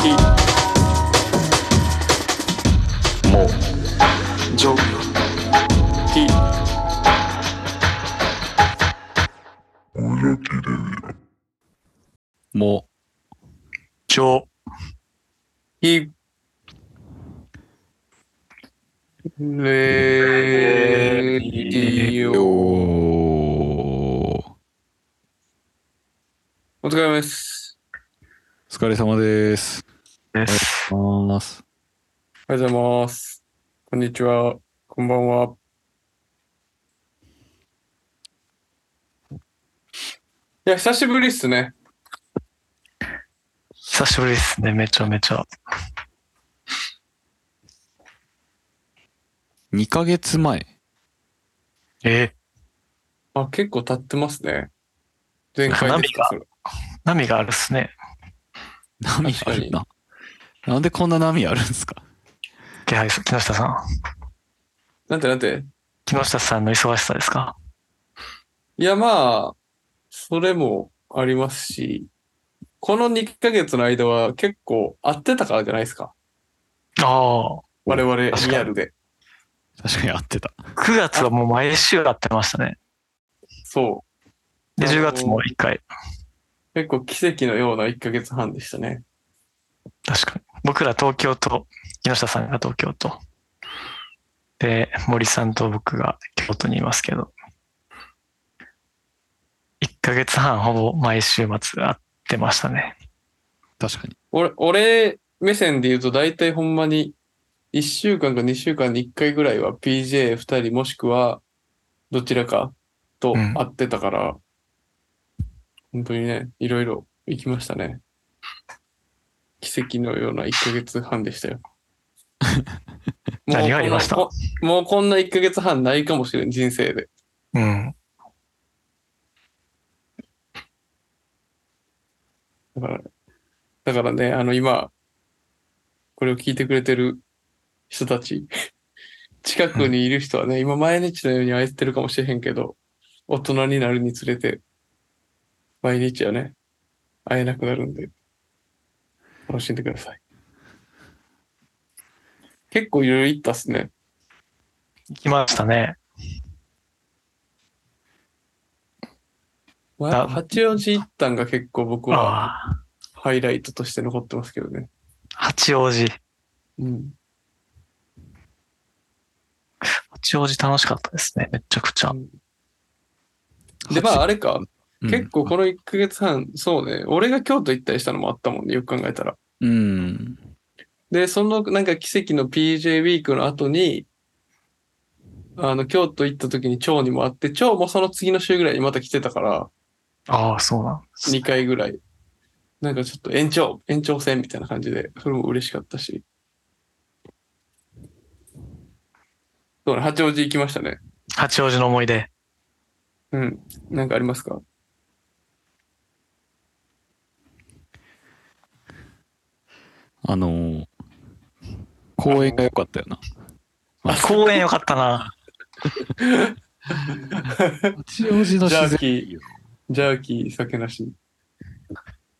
もジョキもジョキレディよオ。ーお疲れ様です。お疲れ様です。です。おはようございます。おはようございます。こんにちは。こんばんは。いや、久しぶりっすね。久しぶりですね、めちゃめちゃ。2ヶ月前。え？あ、結構経ってますね。前回ですか？それ波が？あるっすね。波あるな？なんでこんな波あるんですか？気配木下さん。なんてなんて？木下さんの忙しさですか？いや、まあ、それもありますし、この2ヶ月の間は結構会ってたからじゃないですか？ああ。我々リアルで。確かに合ってた。9月はもう毎週会ってましたね。そう。で、あのー10月も1回。結構奇跡のような1ヶ月半でしたね。確かに。僕ら東京と、木下さんが東京と。で、森さんと僕が京都にいますけど。1ヶ月半ほぼ毎週末会ってましたね。確かに。俺、俺目線で言うと大体ほんまに1週間か2週間に1回ぐらいは PJ2 人もしくはどちらかとうん会ってたから、本当にね、いろいろ行きましたね。奇跡のような1ヶ月半でしたよ。もう何がありました？もうこんな1ヶ月半ないかもしれん、人生で。うん。だから、だからね、あの今、これを聞いてくれてる人たち、近くにいる人はね、今毎日のように会えてるかもしれへんけど、大人になるにつれて、毎日はね、会えなくなるんで、楽しんでください。結構いろいろ行ったっすね。行きましたね。まあ、八王子行ったんが結構僕は。ハイライトとして残ってますけどね。八王子。うん。八王子楽しかったですね。めちゃくちゃ。で、まああれか、うん結構この1ヶ月半、そうね、俺が京都行ったりしたのもあったもんね、よく考えたら。うん。で、そのなんか奇跡の PJ ウィークの後に、あの、京都行った時に蝶にも会って、蝶もその次の週ぐらいにまた来てたから、ああ、そうなんです。2回ぐらい。なんかちょっと延長、延長戦みたいな感じで、それも嬉しかったし。そうね、八王子行きましたね。八王子の思い出。うん。なんかありますか？あのー、公園が良かったよな。あ公園よかったな。八王子のジャ自然。ーキー、ジャーキー酒なし。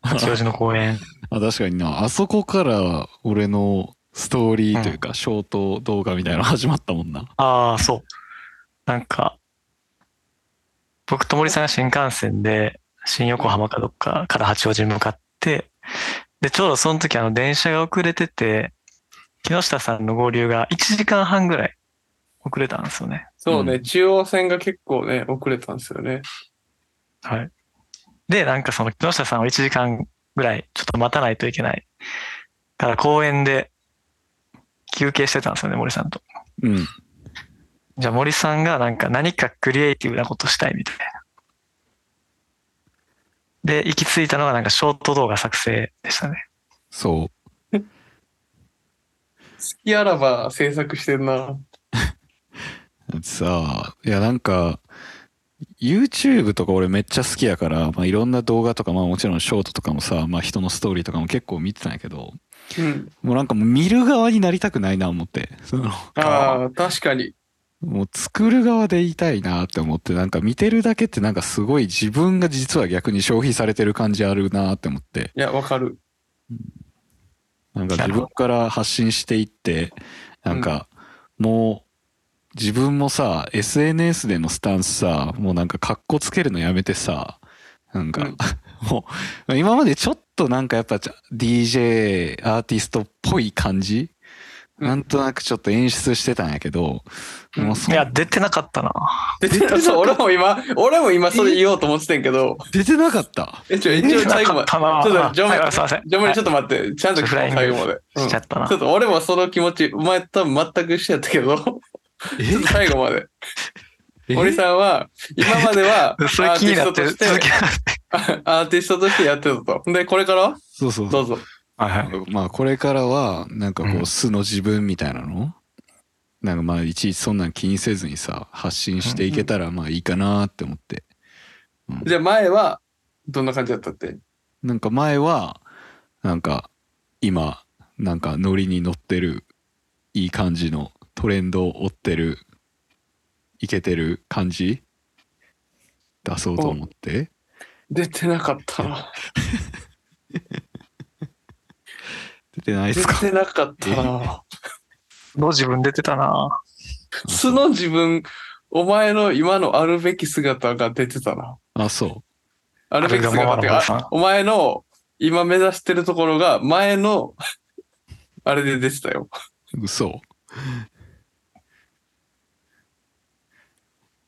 八王子の公園。あ確かにな。あそこから俺のストーリーというか、ショート動画みたいなの始まったもんな。ああ、そう。なんか、僕と森さんが新幹線で、新横浜かどっかから八王子に向かって、で、ちょうどその時あの電車が遅れてて、木下さんの合流が1時間半ぐらい遅れたんですよね。そうね、うん中央線が結構ね、遅れたんですよね。はい。で、なんかその木下さんを1時間ぐらいちょっと待たないといけない。から公園で休憩してたんですよね、森さんと。うん。じゃあ森さんがなんか何かクリエイティブなことしたいみたいな。で、行き着いたのがなんかショート動画作成でしたね。そう。好きあらば制作してんな。さあ、いやなんか、YouTube とか俺めっちゃ好きやから、まあ、いろんな動画とか、まあもちろんショートとかもさ、まあ人のストーリーとかも結構見てたんやけど、うん。もうなんかもう見る側になりたくないな思って、その、ああ、確かに。もう作る側でいたいなって思って、なんか見てるだけってなんかすごい自分が実は逆に消費されてる感じあるなって思って。いや、わかる。なんか自分から発信していって、なんかもう自分もさ、SNS でのスタンスさ、もうなんかカッコつけるのやめてさ、なんか、うん もう今までちょっとなんかやっぱ DJ アーティストっぽい感じ、うんなんとなくちょっと演出してたんやけど、うんもうそいや、出てなかったな。でそう俺も今、俺も今それ言おうと思ってたんやけど、出てなかった。え、ちょ、一応最後まで。たな。ちょっとジョンはいすいません。ジョンモリちょっと待って、ちゃんと最後まで。うんしちゃったなちょ。っと俺もその気持ち、お前多分全く一緒やったけど、最後まで。森さんは、今までは、ア。ーティストとして。アーティストとしてやってたと。で、これからは？そうそうどうぞ。はいはい。まあこれからはなんかこううん。素の自分みたいなの、なんかまあいちいちそんなん気にせずにさ発信していけたらまあいいかなって思って。じゃあ前は、どんな感じだったって？なんか前はなんか今なんかノリに乗ってるいい感じのトレンドを追ってるいけてる感じ？出そうと思って。出てなかったな。出てないで出すか？てなかったな。の自分出てたな。素の自分、お前の今のあるべき姿が出てたな。あそあるべき姿ってか、あお前の今目指してるところが前の、あれで出てたよ。う嘘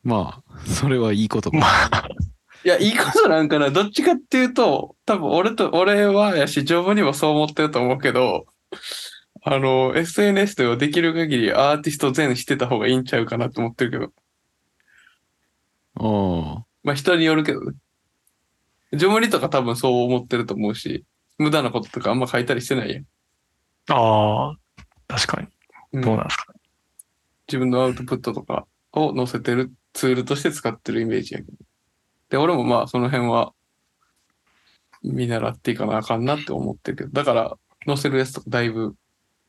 まあそれはいいことかまあ、いや、いいことなんかな。どっちかっていうと、多分俺と、俺はやし、丈夫にもそう思ってると思うけど、あの、SNS ではできる限りアーティスト全してた方がいいんちゃうかなと思ってるけど。ああまあ人によるけどね。ジョモリとか多分そう思ってると思うし、無駄なこととかあんま書いたりしてないやん。ああ、確かに。うんどうなんですか。自分のアウトプットとかを載せてるツールとして使ってるイメージやけど。で、俺もまあその辺は見習っていかなあかんなって思ってるけど、だから載せるやつとかだいぶ、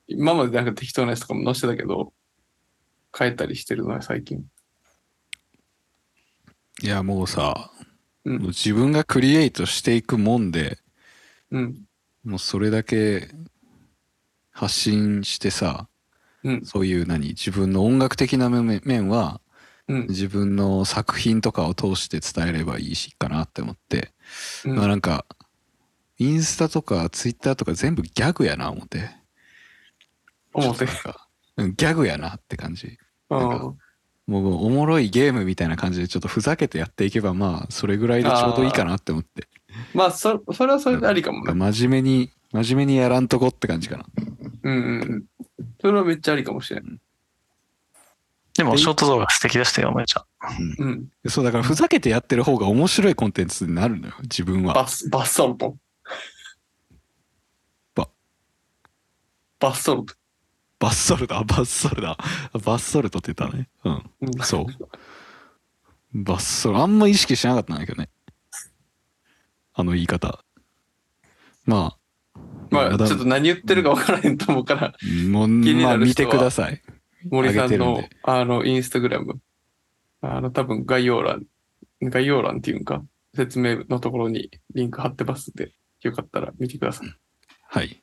今までなんか適当なやつとかも載せてたけど、変えたりしてるのよ最近。いやもうさ、うん自分がクリエイトしていくもんでうん。もうそれだけ発信してさうん。そういう何自分の音楽的な面面はうん。自分の作品とかを通して伝えればいいしかなって思って、うんまあなんかインスタとかツイッターとか全部ギャグやな思って思ってなんかうんギャグやなって感じうん。もうおもろいゲームみたいな感じでちょっとふざけてやっていけばまあそれぐらいでちょうどいいかなって思ってまあ、そ、それはそれでありかもね。真面目に真面目にやらんとこって感じかなうんうんうん。それはめっちゃありかもしれん。でも、ショート動画素敵でしたよ、めちゃ。うん。そうだからふざけてやってる方が面白いコンテンツになるのよ自分は。バス、バスソルト。ババスソルト。バッソルだバッソルだバッソルトって言ったね。うん。うん。そう。バッソルあんま意識しなかったんだけどね。あの言い方。まあ。まあ、ちょっと何言ってるか分からへんと思うから、もう気にまあ見なる人は。てください森さんのあの、インスタグラム、あの、多分概要欄、概要欄っていうんか、説明のところにリンク貼ってますんで、よかったら見てください。はい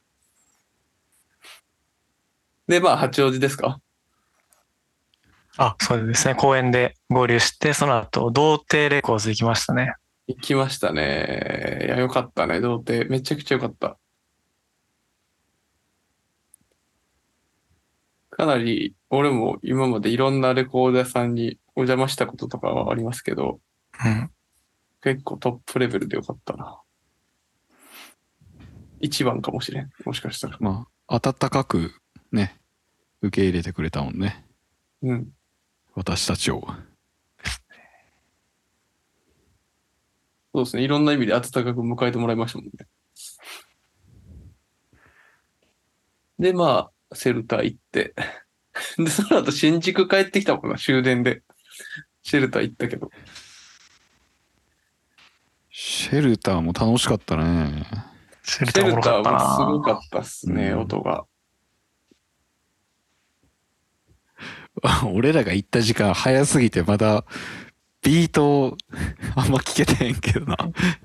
で、まあ、八王子ですか？あ、そうですね。公園で合流して、その後、童貞レコーズ行きましたね。行きましたね。いや、よかったね、童貞。めちゃくちゃよかった。かなり、俺も今までいろんなレコード屋さんにお邪魔したこととかはありますけど、うん。結構トップレベルでよかったな。一番かもしれん。もしかしたら。まあ温かくね受け入れてくれたもんねうん。私たちをそうですね。いろんな意味で温かく迎えてもらいましたもんね。で、まあ、セルター行って。で、その後新宿帰ってきたもんな、終電で。シェルター行ったけど。シェルターも楽しかったねシェルターおもろシェルターかったな。もすごかったっすね、うん音が。俺らが行った時間早すぎてまだビート あんま聞けてへんけどな、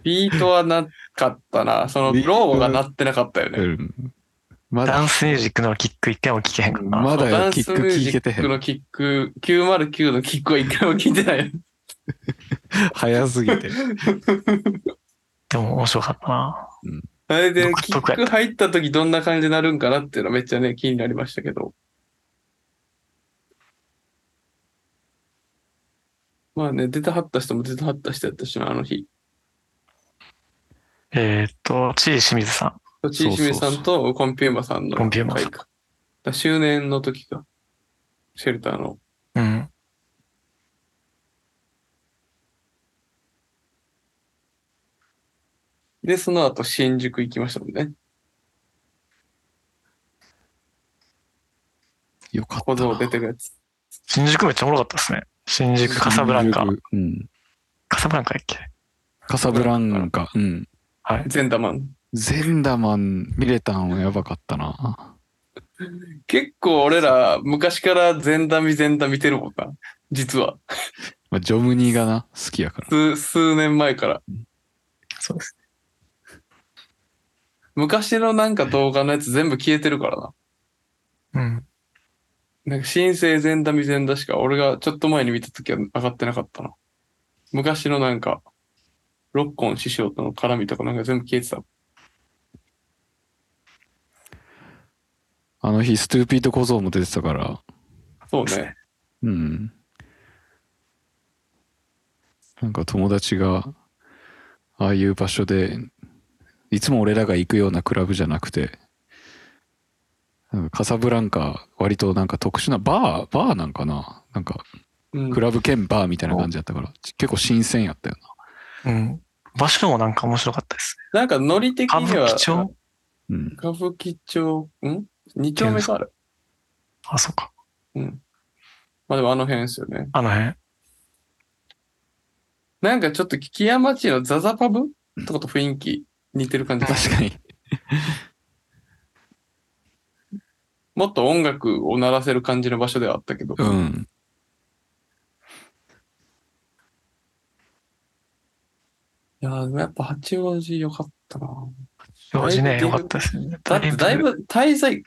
ビートはなかったな。その、ローが鳴ってなかったよね。うん、まだダンスミュージックのキック一回も聞けへんかな。まだダンキックスミュージ聞けてへんックのキック、909のキックは一回も聞いてない。早すぎて でも面白かったな。あれで、独キッ特やったク入った時どんな感じになるんかなっていうのはめっちゃね、気になりましたけど。まあね、出たはった人も出たはった人やったしな、あの日。えーっと、ちい清水さん。ちいしみさんとコンピューマさんのコンピューマさん会か。だ周年の時か。シェルターの。うん。で、その後新宿行きましたもんね。よかった小僧な出てるやつ。新宿めっちゃおもろかったですね。新宿カサブランカ。うんカサブランカやっけ？カサブランカうんはい。ゼンダマン。ゼンダマン見れたんはやばかったな結構俺ら昔からゼンダミゼンダ見てるもんな。実は。まあ、ジョムニーがな好きやから数、数年前から。そうです。昔のなんか動画のやつ全部消えてるからな。うん。なんか新生ゼンダミゼンダしか俺がちょっと前に見た時は上がってなかったな。昔のなんか、ロッコン師匠との絡みとかなんか全部消えてた。あの日ストゥーピード小僧も出てたから。そうね。うん。なんか友達がああいう場所でいつも俺らが行くようなクラブじゃなくてなんかカサブランカ割となんか特殊なバーバーなんかな？なんかうん。クラブ兼バーみたいな感じやったから結構新鮮やったようん。場所もなんか面白かったですなんかノリ的には、舞伎町？なうん。歌舞伎町、ん？二丁目かあれ。あ、そうか。うん。まあでもあの辺ですよね。あの辺。なんかちょっと木屋町のザザパブとかと雰囲気似てる感じ。確かに もっと音楽を鳴らせる感じの場所ではあったけど。うんいやーでもやっぱ八王子良かったな。用事ね、だいぶよかったですね。だってだいぶ滞在、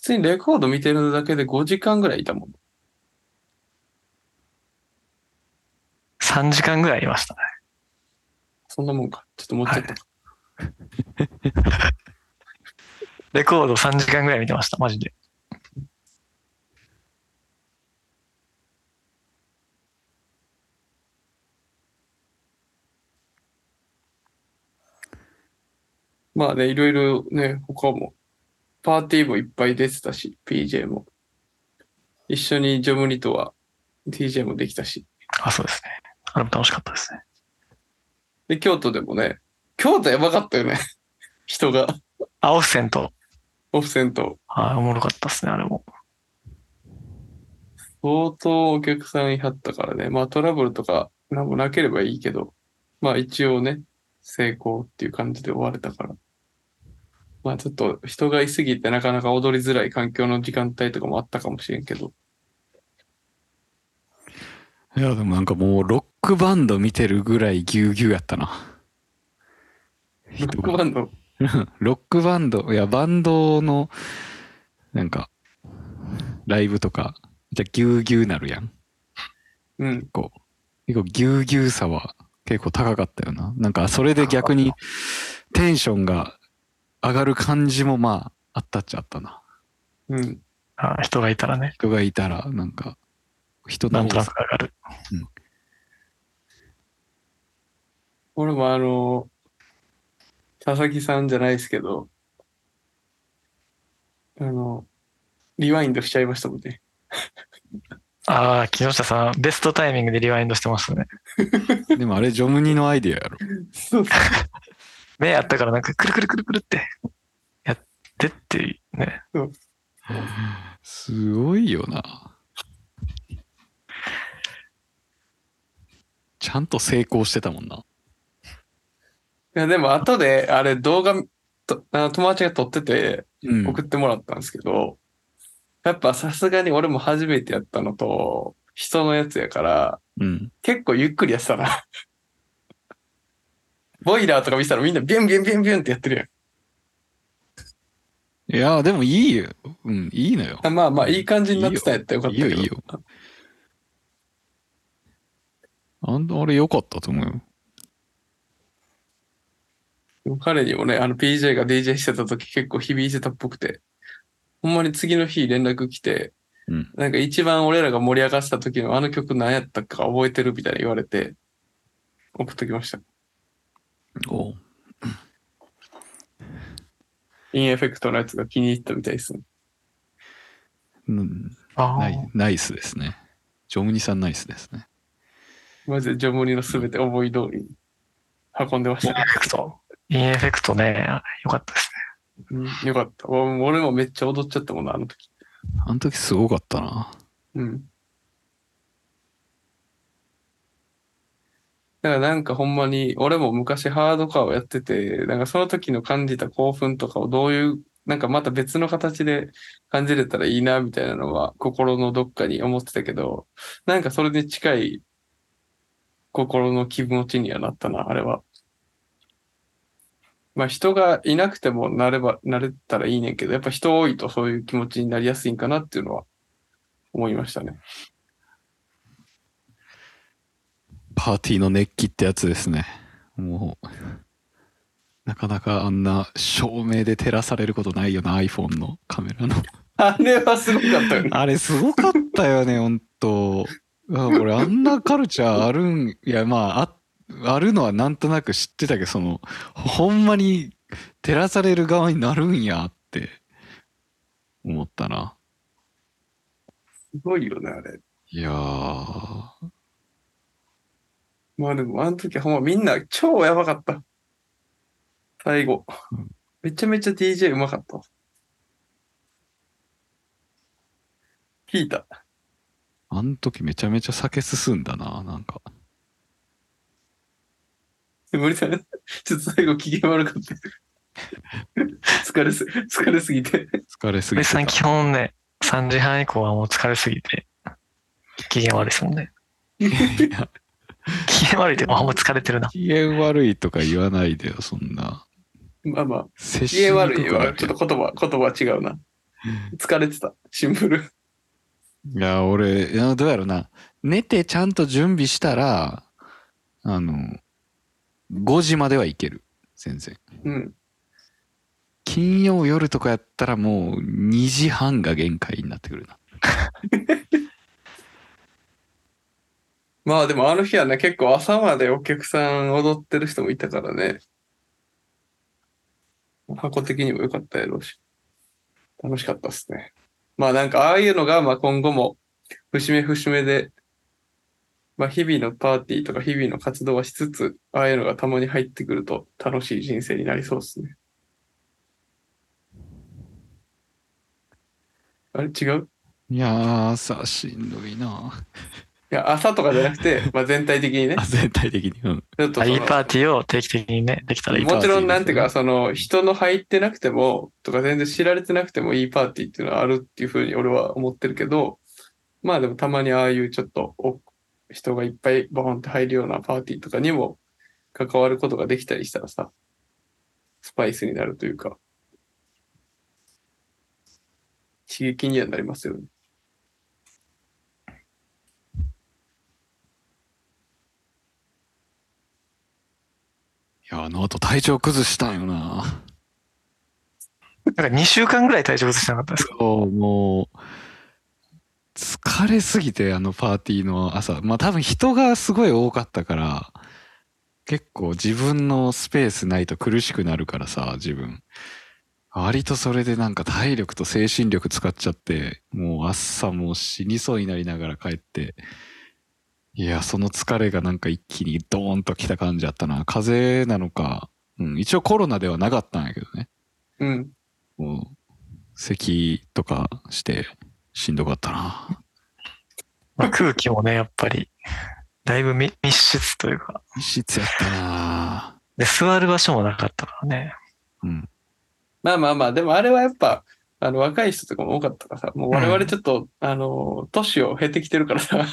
普通にレコード見てるだけで5時間ぐらいいたもん。3時間ぐらいいましたね。そんなもんか。ちょっともうちょっとか。レコード3時間ぐらい見てました、マジで。まあね、いろいろね、他も、パーティーもいっぱい出てたし、PJ も。一緒にジョムニとは TJ もできたし。あ、そうですね。あれも楽しかったですね。で、京都でもね、京都やばかったよね。人が、あ、オフセント。オフセント。はい、おもろかったですね、あれも。相当お客さんいはったからね。まあトラブルとかなんもなければいいけど、まあ一応ね、成功っていう感じで終われたから。まあちょっと人がいすぎてなかなか踊りづらい環境の時間帯とかもあったかもしれんけど。いやでもなんかもうロックバンド見てるぐらいギュうギュうやったな。ロックバンド、ロックバンドいやバンドのなんかライブとかじゃギュうギュうなるやん。うん。結構。ギュうギュうさは結構高かったよな。なんかそれで逆にテンションが上がる感じもまああったっちゃあったなうん。あ人がいたらね、人がいたらなんか人のなんとなく上がる。俺もあの、佐々木さんじゃないですけど、あの、リワインドしちゃいましたもんね。ああ、木下さん、ベストタイミングでリワインドしてますね。でもあれジョムニのアイディアやろ そう目あったからなんかくるくるくるくるってやってってね。すごいよな。ちゃんと成功してたもんな。いや、でも後で、あれ動画と、あの友達が撮っててうん送ってもらったんですけど、やっぱさすがに俺も初めてやったのと、人のやつやから、うん。結構ゆっくりやってたな。ボイラーとか見てたらみんなビュンビュンビュンビュンってやってるやん。いや、でもいいよ。うん、いいのよ。あまあまあ、いい感じになってたんやったらよかったけど。いいよいいよあんあれ良かったと思うよ。でも彼にもね、あの PJ が DJ してた時結構響いてたっぽくて、ほんまに次の日連絡来て、うんなんか一番俺らが盛り上がってた時のあの曲何やったか覚えてるみたいな言われて、送っときました。おうインエフェクトのやつが気に入ったみたいですね。うん、あナイナイスですね。ジョムニさんナイスですね。マジでジョムニのすべて思い通りに運んでましインエたね。フェクト。インエフェクトね、よかったですうん、よかった。お俺もめっちゃ踊っちゃったもんな、あの時。あの時すごかったな。うん。だからなんかほんまに、俺も昔ハードカーをやってて、なんかその時の感じた興奮とかをどういう、なんかまた別の形で感じれたらいいな、みたいなのは心のどっかに思ってたけど、なんかそれに近い心の気持ちにはなったな、あれは。まあ人がいなくてもなれば、なれたらいいねんけど、やっぱ人多いとそういう気持ちになりやすいんかなっていうのは思いましたね。パーティーの熱気ってやつですね。もう、なかなかあんな照明で照らされることないよな、iPhone のカメラの。あれはすごかったよね。あれすごかったよね、ほんと。あ俺あんなカルチャーあるん、いやまあ、ああるのはなんとなく知ってたけど、その、ほんまに照らされる側になるんやって思ったな。すごいよね、あれ。いやー、まあでも、あの時はほんまみんな超やばかった。最後うん。めちゃめちゃ DJ うまかったわ。聞いた。あん時めちゃめちゃ酒進んだな、なんか。無理だね。ちょっと最後機嫌悪かった。疲れす、疲れすぎて。疲れすぎてた。森さん基本ね、3時半以降はもう疲れすぎて、機嫌悪いですもんね。いや機嫌悪いって、あ、もう疲れてるな。機嫌悪いとか言わないでよ、そんな。まあまあ、接し機嫌悪いはちょっと言葉、言葉は違うな。疲れてた。シンプル。いや、俺、いやどうやろな。寝てちゃんと準備したら、あの、5時まではいける。全然。うん。金曜夜とかやったらもう2時半が限界になってくるな。まあでもあの日はね、結構朝までお客さん踊ってる人もいたからね。箱的にも良かったやろうし。楽しかったっすね。まあなんかああいうのが、まあ今後も節目節目で、まあ日々のパーティーとか日々の活動はしつつ、ああいうのがたまに入ってくると楽しい人生になりそうですね。あれ違う？いやー、さ、しんどいな。いや、朝とかじゃなくて、まあ全体的にねあ、。全体的に。うん。ちょっとそのいいパーティーを定期的にね、できたらいいもちろん、パーティーですねなんていうか、その、人の入ってなくても、とか全然知られてなくてもいいパーティーっていうのはあるっていうふうに俺は思ってるけど、まあでもたまにああいうちょっとお人がいっぱいボーンって入るようなパーティーとかにも関わることができたりしたらさ、スパイスになるというか、刺激にはなりますよね。や、あの後体調崩したんよな。なんか2週間ぐらい体調崩してなかったですか？そう、もう、疲れすぎて、あのパーティーの朝。まあ多分人がすごい多かったから、結構自分のスペースないと苦しくなるからさ、自分。割とそれでなんか体力と精神力使っちゃって、もう朝もう死にそうになりながら帰って、いや、その疲れがなんか一気にドーンと来た感じだったな。風邪なのか、うん、一応コロナではなかったんやけどね。うん。もう、咳とかしてしんどかったな。まあ、空気もね、やっぱり、だいぶ密密室というか、密室やったな。で、座る場所もなかったからね。うん。まあまあまあ、でもあれはやっぱ、あの、若い人とかも多かったからさ、もう我々ちょっと、あの、年を経ってきてるからさ、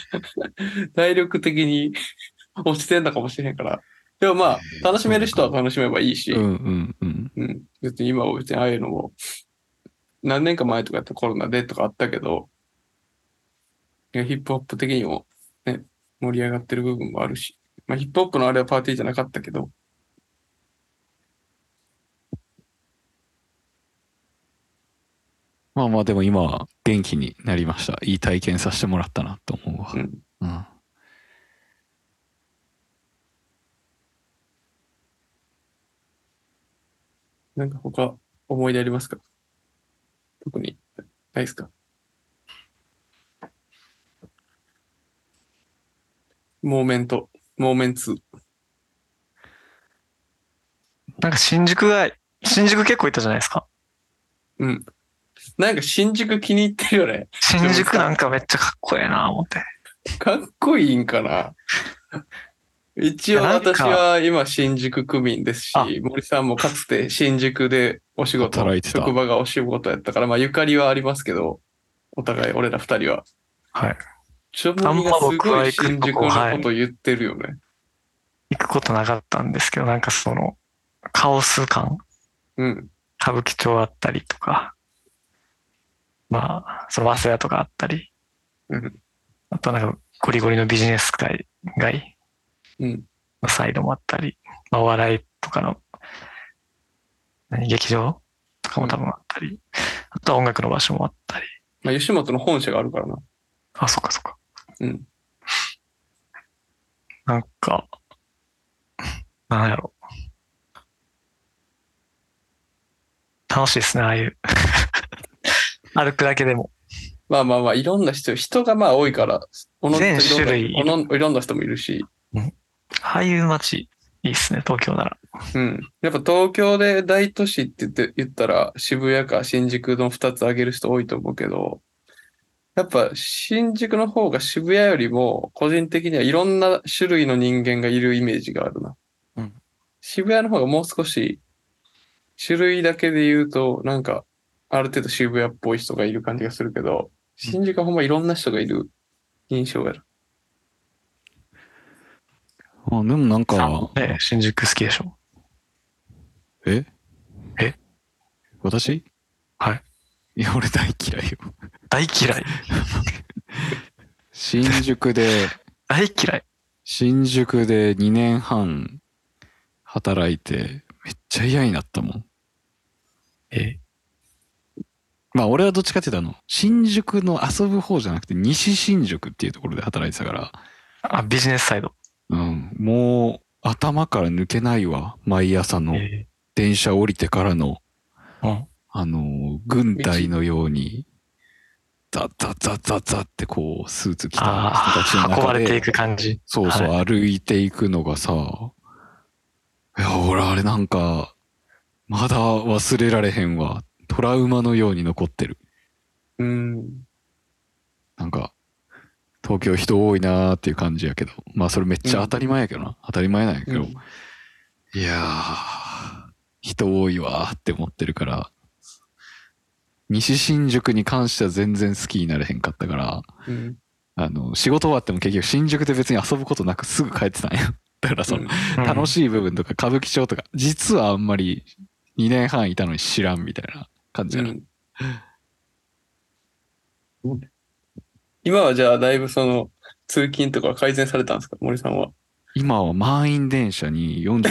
体力的に 落ちてんのかもしれへんから。でもまあ、楽しめる人は楽しめばいいし、うんうんうん。うん。別に今は別にああいうのも何年か前とかやったらコロナでとかあったけど、ヒップホップ的にもね、盛り上がってる部分もあるし、まあヒップホップのあれはパーティーじゃなかったけど、まあまあでも今は元気になりました。いい体験させてもらったなと思うわ。うん。うん。なんか他思い出ありますか？特にないですか？モーメント、モーメンツ。なんか新宿が、新宿結構行ったじゃないですか。うん。なんか新宿気に入ってるよね。新宿なんかめっちゃかっこええな思って。かっこいいんかな一応私は今新宿区民ですしあ、森さんもかつて新宿でお仕事、働いてた職場がお仕事やったから、まあゆかりはありますけど、お互い俺ら二人は。はい。ちょ森がす僕はごい新宿のこと言ってるよね。行くことなかったんですけど、なんかその、カオス感うん。歌舞伎町あったりとか、まあ、その早稲田とかあったり、うん。あとなんかゴリゴリのビジネス街街うん。のサイドもあったり、まあ、お笑いとかの、何、劇場とかも多分あったり、あとは音楽の場所もあったり。まあ吉本の本社があるからな。あ、そっかそっか。うん。なんか、なんやろ。楽しいですね、ああいう。歩くだけでも。まあまあまあ、いろんな人、人がまあ多いから、おの全種類いろんないろんな人もいるし、ああいう街、いいっすね、東京なら。うん。やっぱ東京で大都市って言って、言ったら渋谷か新宿の二つ挙げる人多いと思うけど、やっぱ新宿の方が渋谷よりも個人的にはいろんな種類の人間がいるイメージがあるな。うん渋谷の方がもう少し種類だけで言うとなんかある程度渋谷っぽい人がいる感じがするけど、新宿はほんまいろんな人がいる印象がある。あでもなんか、ね、新宿好きでしょ？え？え？私？はい。いや、俺大嫌いよ。大嫌い？新宿で、大嫌い？新宿で2年半働いて、めっちゃ嫌になったもん。え？まあ俺はどっちかっていうとあの、新宿の遊ぶ方じゃなくて西新宿っていうところで働いてたから、あ、ビジネスサイド。うん、もう頭から抜けないわ。毎朝のえ電車降りてからの、うん。あの、軍隊のように、ザッザッザッザッザッってこう、スーツ着た人たちの中で運ばれてい、く感じ。そうそう、は歩いていくのがさ、いや、俺あれなんか、まだ忘れられへんわ。トラウマのように残ってる。うん。なんか、東京人多いなーっていう感じやけど、まあそれめっちゃ当たり前やけどな。当たり前なんやけど、うんいやー、人多いわーって思ってるから、西新宿に関しては全然好きになれへんかったから、うん。あの、仕事終わっても結局新宿で別に遊ぶことなくすぐ帰ってたんや。だからその、楽い。しい部分とか歌舞伎町とか、実はあんまり2年半いたのに知らんみたいな感じやな。うん今はじゃあだいぶその通勤とかは改善されたんですか？森さんは。今は満員電車に45分乗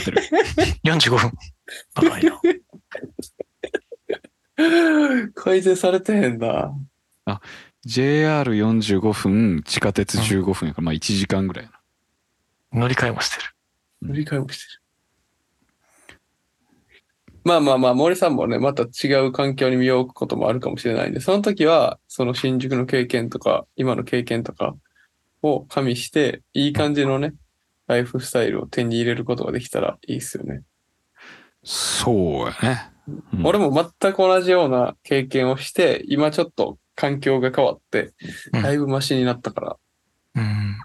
ってる。45分。長いな。改善されてへんな。JR45 分、地下鉄15分やから、まあ1時間ぐらいやな。乗り換えもしてる。乗り換えもしてる。まあまあまあ、森さんもね、また違う環境に身を置くこともあるかもしれないんで、その時は、その新宿の経験とか、今の経験とかを加味して、いい感じのね、ライフスタイルを手に入れることができたらいいっすよね。そうやね。うん俺も全く同じような経験をして、今ちょっと環境が変わって、うんだいぶマシになったから、うん。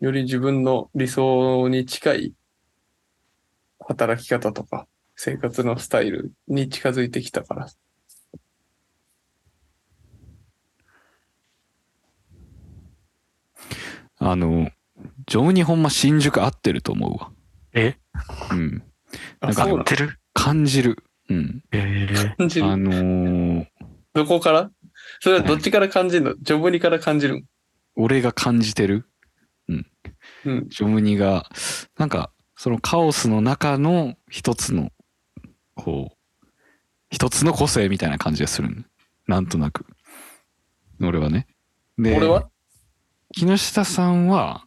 より自分の理想に近い働き方とか生活のスタイルに近づいてきたから。あの、情にほんま新宿合ってると思うわ。え？うん。あ、なんか合ってる？感じる。うん。ええ感じる？あのーどこから？それはどっちから感じるの？ジョブニから感じる？俺が感じてる？うん。ジョムニが、なんか、そのカオスの中の一つの、こう、一つの個性みたいな感じがするのなんとなく。俺はね。で、俺は？木下さんは、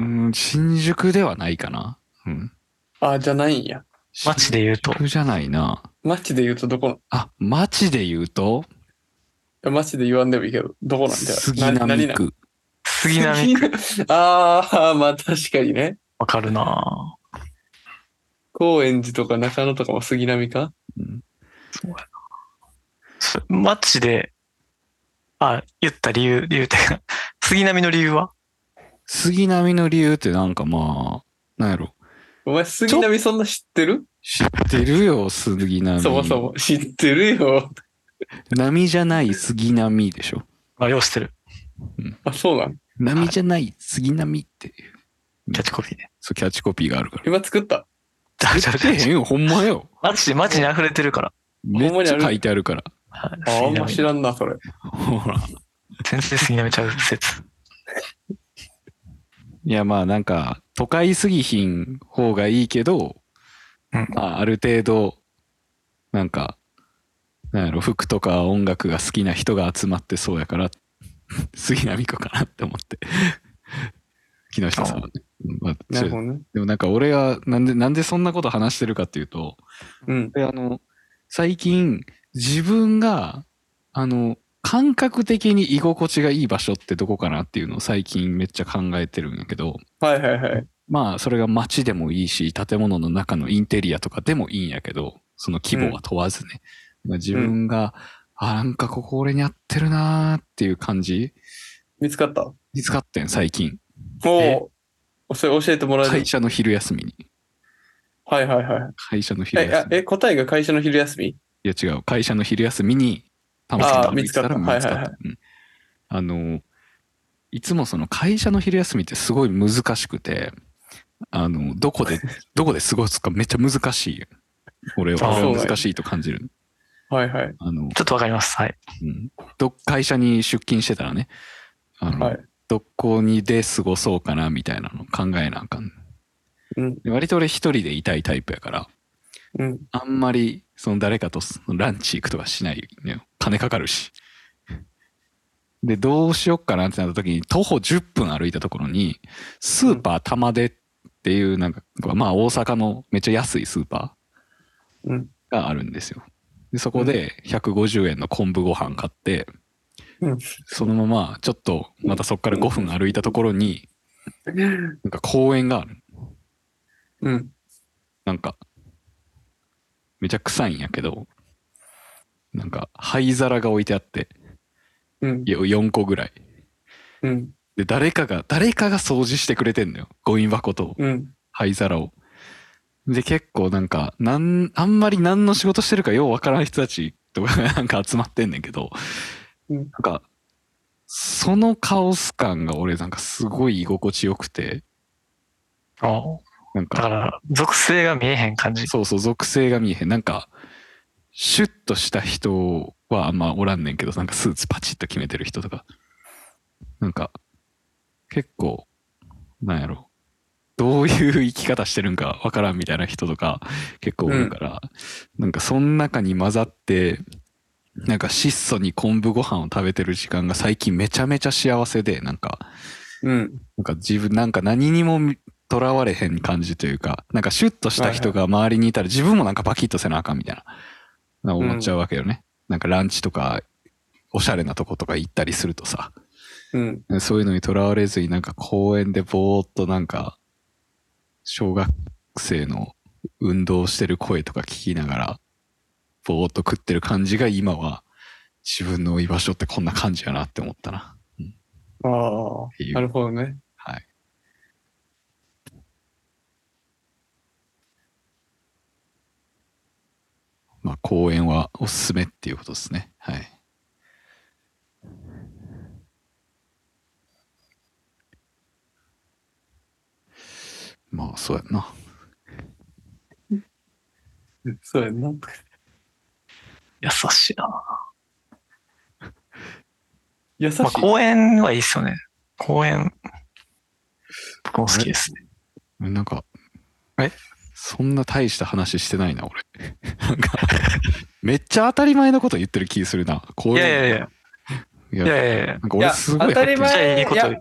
うん、新宿ではないかな。うん。あ、じゃないんや。街で言うと新宿じゃないな。街で言うとどこ？あ、街で言うと、の街で言わんでもいいけど、どこなんじゃ杉並区。杉並区 ああ、まあ確かにね。わかるな高円寺とか中野とかも杉並か？うんそうやな。そ街で、あ、言った理由、理由ってか、杉並の理由は？杉並の理由ってなんかまあ、なんやろ。お前杉並そんな知ってる？知ってるよ、杉並。そもそも。知ってるよ。波じゃない杉並でしょ。あ、ようしてる。あ、そうなん？波じゃない杉並っていう、キャッチコピーね。そうキャッチコピーがあるから。今作った？ちゃうちゃうちゃうえへんよ、ほんまよ。街、街に溢れてるから。めっちゃ書いてあるから。はいあ、あんま知らんな、それ。ほら。全然杉並ちゃう説。いや、まあなんか、都会すぎひん方がいいけど、うんまあある程度、なんか、なんやろ、服とか音楽が好きな人が集まってそうやから、杉並区かなって思って。木下さんはね。うんまあなるほどね。でもなんか俺がなんで、なんでそんなこと話してるかっていうと、うん。であの、最近自分が、あの、感覚的に居心地がいい場所ってどこかなっていうのを最近めっちゃ考えてるんやけど、はいはいはい。まあそれが街でもいいし、建物の中のインテリアとかでもいいんやけど、その規模は問わずね。まあ自分が、あ、なんかここ俺に合ってるなーっていう感じ見つかった？見つかってん、最近。おお。それ教えてもらえる？会社の昼休みに。はいはいはい。会社の昼え、休み。あえ、答えが会社の昼休み？いや違う、会社の昼休みに、たまたま歩いてたらあー見つかったはいはいはいうんあの、いつもその会社の昼休みってすごい難しくて、あの、どこで、どこで過ごすかめっちゃ難しいよ。俺は難しいと感じる。はいはい。あの、ちょっとわかります。はい。うん、ど会社に出勤してたらね、あの、はい。どこにで過ごそうかなみたいなの考えなあかん。うん。で割と俺一人でいたいタイプやから、うん。あんまりその誰かとランチ行くとかしないのよ。金かかるし。で、どうしよっかなってなった時に徒歩10分歩いたところに、スーパー玉出っていうなんか、まあ大阪のめっちゃ安いスーパうん。ーがあるんですよ。で、そこで150円の昆布ご飯買って、うん そのままちょっとまたそこから5分歩いたところに、なんか公園がある。うん。なんか、めちゃ臭いんやけど、なんか灰皿が置いてあって、うん。よ4個ぐらい。うん。で、誰かが、誰かが掃除してくれてんのよ。ゴミ箱とうん。灰皿を。で、結構なんか、なん、あんまり何の仕事してるかようわからん人たちとかがなんか集まってんねんけど、うんなんか、そのカオス感が俺なんかすごい居心地よくて、あなんか、だから、属性が見えへん感じ。そうそう、属性が見えへん。なんか、シュッとした人はあんまおらんねんけど、なんかスーツパチッと決めてる人とか。なんか、結構、なんやろ。どういう生き方してるんかわからんみたいな人とか結構おるから、なんかその中に混ざって、なんか質素に昆布ご飯を食べてる時間が最近めちゃめちゃ幸せで、なんか、うん。なんか自分なんか何にもとらわれへん感じというか、なんかシュッとした人が周りにいたら自分もなんかバキッとせなあかんみたいな、な思っちゃうわけよね。なんかランチとか、おしゃれなとことか行ったりするとさ、うん。そういうのにとらわれずになんか公園でぼーっとなんか、小学生の運動してる声とか聞きながら、ぼーっと食ってる感じが今は自分の居場所ってこんな感じやなって思ったな。ああてい。うなるほどね。はい。まあ、公園はおすすめっていうことですね。はい。まあ、そうやんな。そうやんな。優しいな。優しい。まあ、公園はいいっすよね。公園、僕も好きですね。なんかえ？そんな大した話してないな俺 なんかめっちゃ当たり前のこと言ってる気するなこういやいやいや、いいやいやいやなんか俺すごいいや当たり前いいことい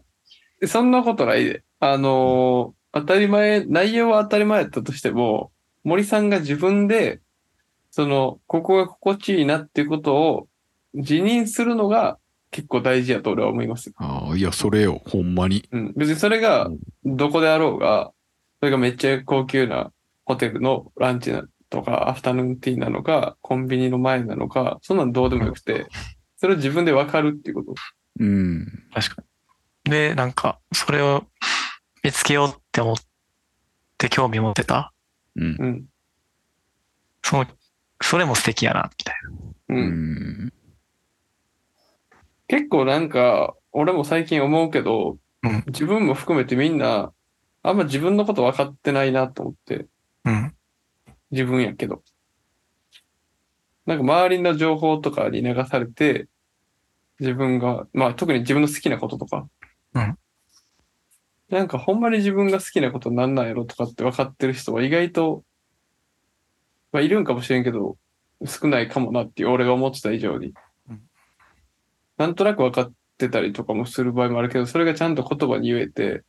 やそんなことないで。あのー当たり前、内容は当たり前やったとしても、森さんが自分で、その、ここが心地いいなっていうことを自認するのが結構大事やと俺は思います。ああいやそれよほんまにうん。別にそれがどこであろうが、それがめっちゃ高級なホテルのランチなとか、アフタヌーンティーなのか、コンビニの前なのか、そんなのどうでもよくて、それを自分でわかるっていうこと。うん確かに。で、なんか、それを見つけようって思って興味持ってた？うんうん。その、それも素敵やな、みたいうん。うん結構なんか、俺も最近思うけど、うん自分も含めてみんな、あんま自分のこと分かってないなと思って、な。うん。自分やけど。なんか周りの情報とかに流されて、自分が、まあ特に自分の好きなこととか。うんなんかほんまに自分が好きなことなんなんやろとかって分かってる人は意外と、まあいるんかもしれんけど、少ないかもなっていう俺が思ってた以上に。うん。なんとなく分かってたりとかもする場合もあるけど、それがちゃんと言葉に言えて、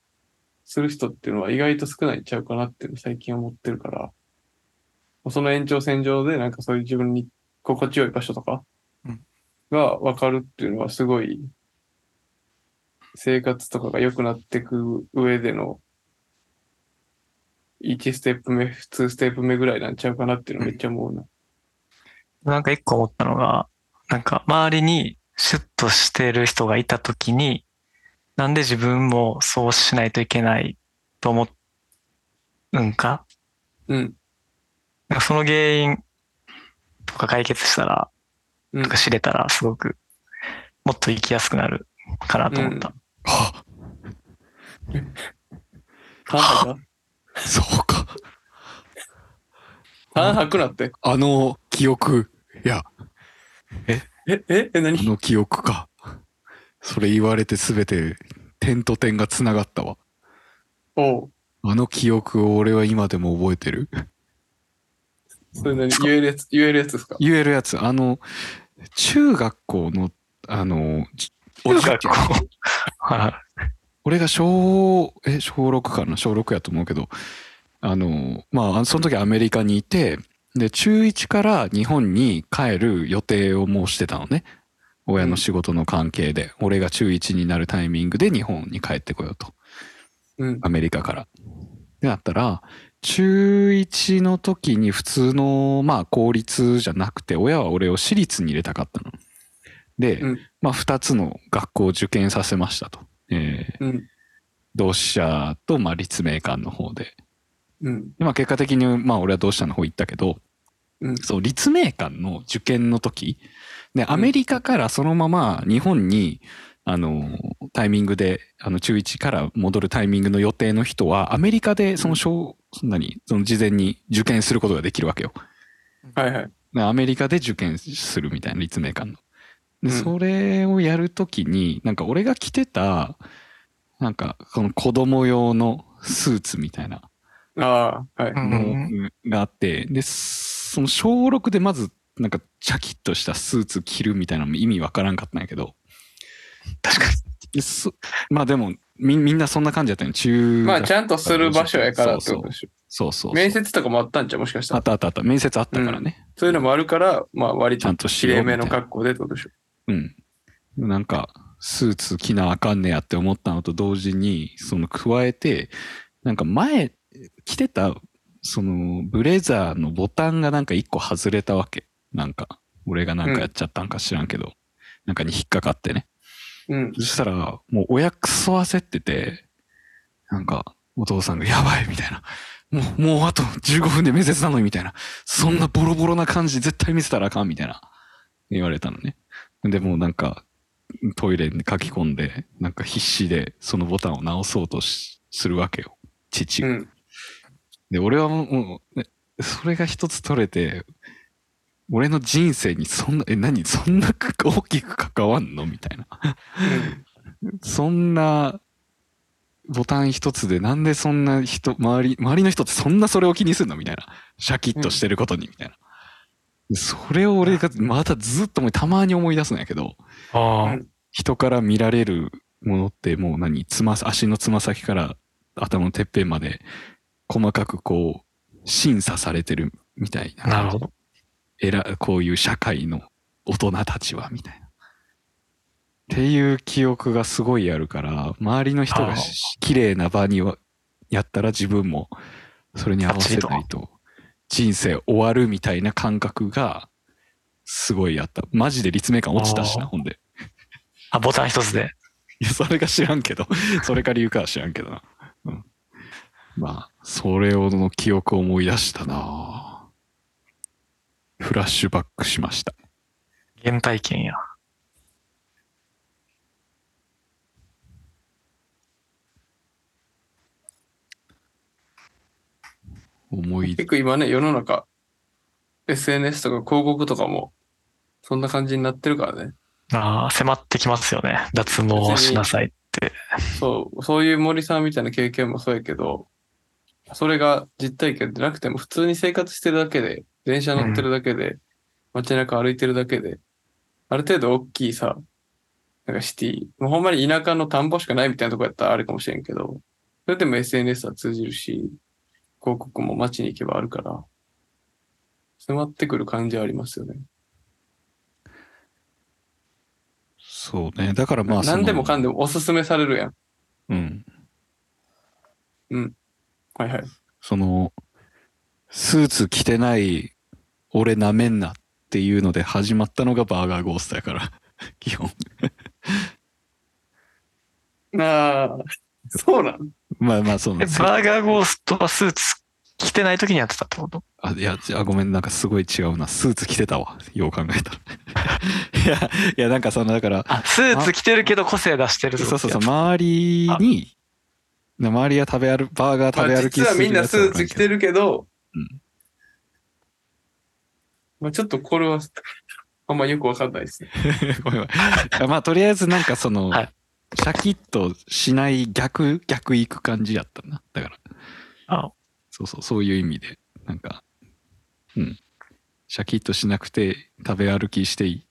する人っていうのは意外と少ないんちゃうかなっていうのを最近思ってるから、その延長線上でなんかそういう自分に心地よい場所とかうん。が分かるっていうのはすごい生活とかが良くなっていく上での1ステップ目、2ステップ目ぐらいなんちゃうかなっていうのめっちゃ思うな。なんか一個思ったのが、なんか周りにシュッとしてる人がいたときに、なんで自分もそうしないといけないと思うんか？うん。なんかその原因とか解決したら、うんとか知れたらすごくもっと生きやすくなるかなと思った。あタン吐くな そうか。タン吐くなって。あの記憶いや。え、え、え、あ何？の記憶か。それ言われて全て点と点がつながったわ。おう。あの記憶を俺は今でも覚えてる？それ何？言えるやつ、言えるやつですか？言えるやつ。あの中学校のあのじおじいちゃん。は 俺が小え小6かな？小6やと思うけどあのまあその時アメリカにいてで中1から日本に帰る予定をもうしてたのね親の仕事の関係で、俺が中1になるタイミングで日本に帰ってこようとうん。アメリカから。であったら中1の時に普通のまあ公立じゃなくて親は俺を私立に入れたかったの。で、うんまあ2つの学校を受験させましたと。えーうん。同志社とまあ立命館の方で。うん。でまあ結果的にまあ俺は同志社の方行ったけど、うんそう立命館の受験の時でアメリカからそのまま日本にあのタイミングであの中1から戻るタイミングの予定の人はアメリカでその小、そんなにその事前に受験することができるわけよ。はいはい。でアメリカで受験するみたいな立命館の。でうんそれをやるときになんか俺が着てたなんかこの子供用のスーツみたいなああ、はい。うんのがあってでその小6でまずなんかチャキッとしたスーツ着るみたいなのも意味わからんかったんやけど確かに。まあでもみみんなそんな感じだったよ中まあ、ちゃんとする場所やからってそうそうことでしょ。そうそうそう面接とかもあったんじゃん、もしかしたら。あったあったあった面接あったからねそういうのもあるから、まあ、割ちゃんととしよう綺麗めの格好でってことでしょ。うん。なんか、スーツ着なあかんねやって思ったのと同時に、その加えて、なんか前、着てた、その、ブレザーのボタンがなんか一個外れたわけ。なんか、俺がなんかやっちゃったんか知らんけど、なんかに引っかかってね。うん。そしたら、もう親クソ焦ってて、なんか、お父さんがやばいみたいな。もう、もうあと15分で面接なのにみたいな。そんなボロボロな感じ絶対見せたらあかんみたいな。言われたのね。でもうなんか、トイレに書き込んで、なんか必死でそのボタンを直そうとしするわけよ。父が。うん。で、俺はもう、ねそれが一つ取れて俺の人生にそんなえ何？そんな大きく関わんの？みたいな。そんなボタン一つでなんでそんな人周り周りの人ってそんなそれを気にするの？みたいな。シャキッとしてることにみたいな、それを俺がまたずっとたまに思い出すんやけど人から見られるものってもう何つま足のつま先から頭のてっぺんまで細かくこう審査されてるみたいななるほど。えらこういう社会の大人たちはみたいな。っていう記憶がすごいあるから周りの人がし綺麗な場にはやったら自分もそれに合わせないと人生終わるみたいな感覚がすごいあった。マジで立命館落ちたしなほんで。あ、ボタン一つで。いやそれが知らんけど。それか理由かは知らんけどな、うん、まあそれをの記憶を思い出したな。フラッシュバックしました。原体験や。思い結構今ね、世の中、SNS とか広告とかも、そんな感じになってるからね。ああ、迫ってきますよね。脱毛しなさいって。そう、そういう森さんみたいな経験もそうやけど、それが実体験でなくても普通に生活してるだけで、電車乗ってるだけで、街中歩いてるだけで、ある程度大きいさ、なんかシティ、もうほんまに田舎の田んぼしかないみたいなとこやったらあるかもしれんけど、それでも SNS は通じるし、広告も街に行けばあるから、迫ってくる感じはありますよね。そうね。だからまあ何でもかんでもおすすめされるやん。うん。はいはい。その、スーツ着てない俺なめんなっていうので始まったのがバーガーゴーストやから、基本。ああ、そうなんまあまあそうなんえですよ。バーガーゴーストはスーツ着てない時にやってたってこと？あ、いや、じゃあごめん、なんかすごい違うな。スーツ着てたわ。よう考えたら。いや、いや、なんかその、だから、あ、スーツ着てるけど個性出してるそうそうそう、周りに、周りは食べ歩、バーガー食べまあ歩き実はみんなスーツ着てるけど、うん。まあちょっとこれは、あんまよくわかんないですね。ごめんまあ、とりあえずなんかその、はいシャキッとしない逆、逆行く感じやったな。だから、あそうそう、そういう意味で、なんか、うん。シャキッとしなくて食べ歩きしてい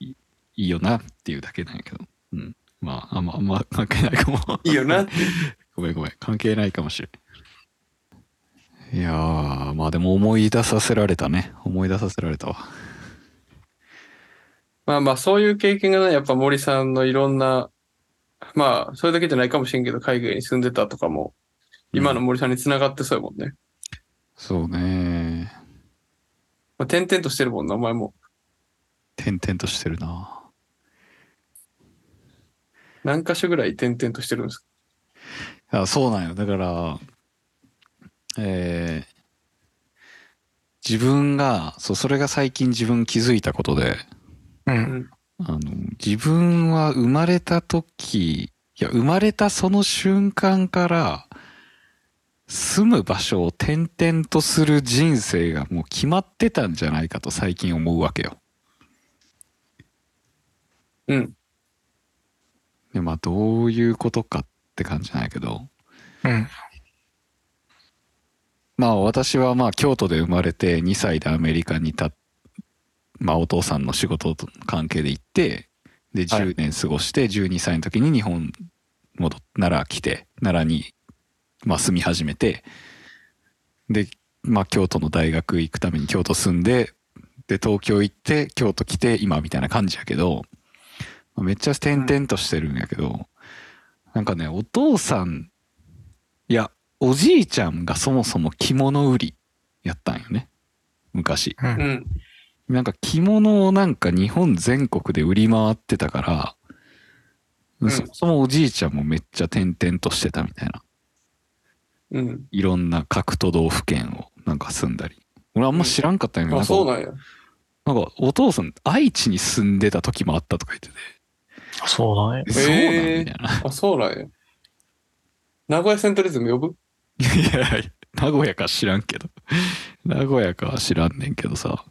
いいよなっていうだけなんやけど。うん。まあ、あんま、あんま関係ないかも。いいよなって。ごめんごめん。関係ないかもしれん。いやー、まあでも思い出させられたね。思い出させられたわ。まあまあそういう経験がね、やっぱ森さんのいろんな、まあそれだけじゃないかもしれんけど、海外に住んでたとかも、今の森さんに繋がってそうやもんね。そうね。まあ、点々としてるもんな、お前も。点々としてるな。何箇所ぐらい点々としてるんですか？あそうなんよ。だから、えー自分が、そう、それが最近自分気づいたことで、う。うんん。あの、自分は生まれた時、いや、生まれたその瞬間から、住む場所を転々とする人生がもう決まってたんじゃないかと最近思うわけよ。うん。で、まあ、どういうことかって感じなんやけど、うん。まあ私はまあ京都で生まれて2歳でアメリカにたまあお父さんの仕事と関係で行ってではい10年過ごして12歳の時に日本戻っ奈良来て奈良にまあ住み始めてでまあ京都の大学行くために京都住んでで東京行って京都来て今みたいな感じやけどまあめっちゃ転々としてるんやけどなんかねお父さんいやおじいちゃんがそもそも着物売りやったんよね昔う。うんん。なんか着物をなんか日本全国で売り回ってたから、ん。そもそもおじいちゃんもめっちゃ転々としてたみたいな。うん。いろんな各都道府県をなんか住んだり。俺あんま知らんかったんやけど、あ、そうなんかなんや。なんかお父さん愛知に住んでた時もあったとか言ってて。そうだね。えそうなんへーみたいな。あ、そうなんや。名古屋セントリズム呼ぶ？いやいや名古屋か知らんけど。名古屋かは知らんねんけどさ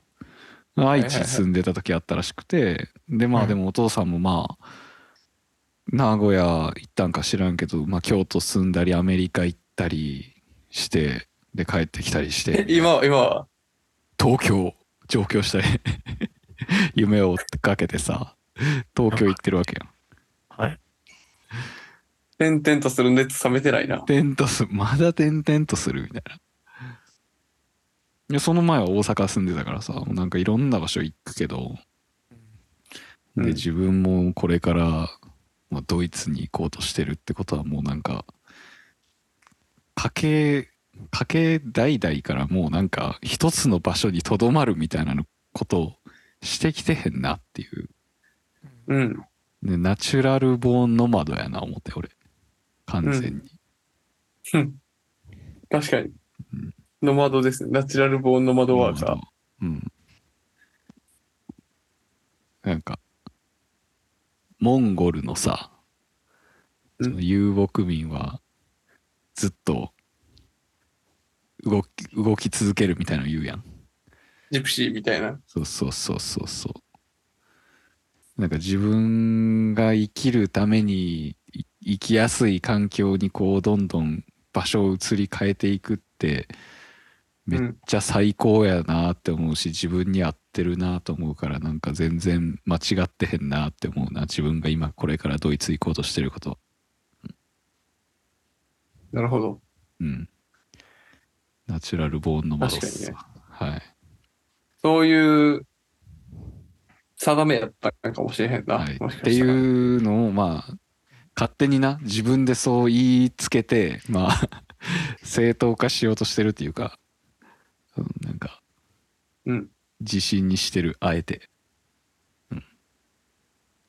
愛知住んでた時あったらしくてでまうんあでもお父さんもまあ名古屋行ったんか知らんけど、まあ、京都住んだりアメリカ行ったりしてで帰ってきたりしえて今は、今は？東京上京したり 夢を追っかけてさ東京行ってるわけやんはい。点々とする熱冷めてないな。点とすまだ点々とするみたいないやその前は大阪住んでたからさもうなんかいろんな場所行くけどうん。で自分もこれから、まあ、ドイツに行こうとしてるってことはもうなんか家系家系代々からもうなんか一つの場所にとどまるみたいなのことをしてきてへんなっていう、うん。ね、ナチュラルボーンノマドやな思って俺。完全に、確かに。うん。ノマドですね。ナチュラルボーンノマドワーカー。うん。なんか、モンゴルのさ、うんその遊牧民はずっと動き動き続けるみたいなの言うやん。ジプシーみたいな。そうそうそうそうそう。なんか自分が生きるためにい生きやすい環境にこうどんどん場所を移り変えていくってめっちゃ最高やなって思うし、自分に合ってるなと思うからなんか全然間違ってへんなって思うな自分が今これからドイツ行こうとしてること。なるほど。うん。ナチュラルボーンの窓っす確かにね。はい。そういう定めやったのかもしれへんな。はい、って。いうのをまあ勝手にな自分でそう言いつけてまあ 正当化しようとしてるっていうか、うんなんかうん。自信にしてるあえて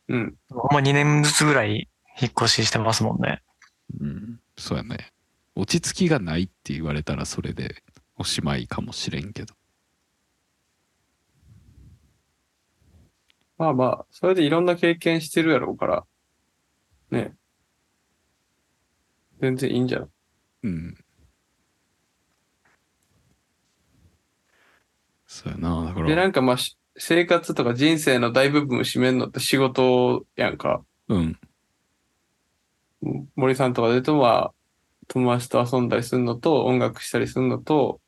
うん。ほんま2年ずつぐらい引っ越ししてますもんね。うんそうやね落ち着きがないって言われたらそれでおしまいかもしれんけどまあまあ、それでいろんな経験してるやろうから、ね。全然いいんじゃない？うんそうやなだかで、ならんかまあ、し生活とか人生の大部分を占めるのって仕事やんか。うんうん森さんとかで言うと、まあ、友達と遊んだりするのと、音楽したりするのと、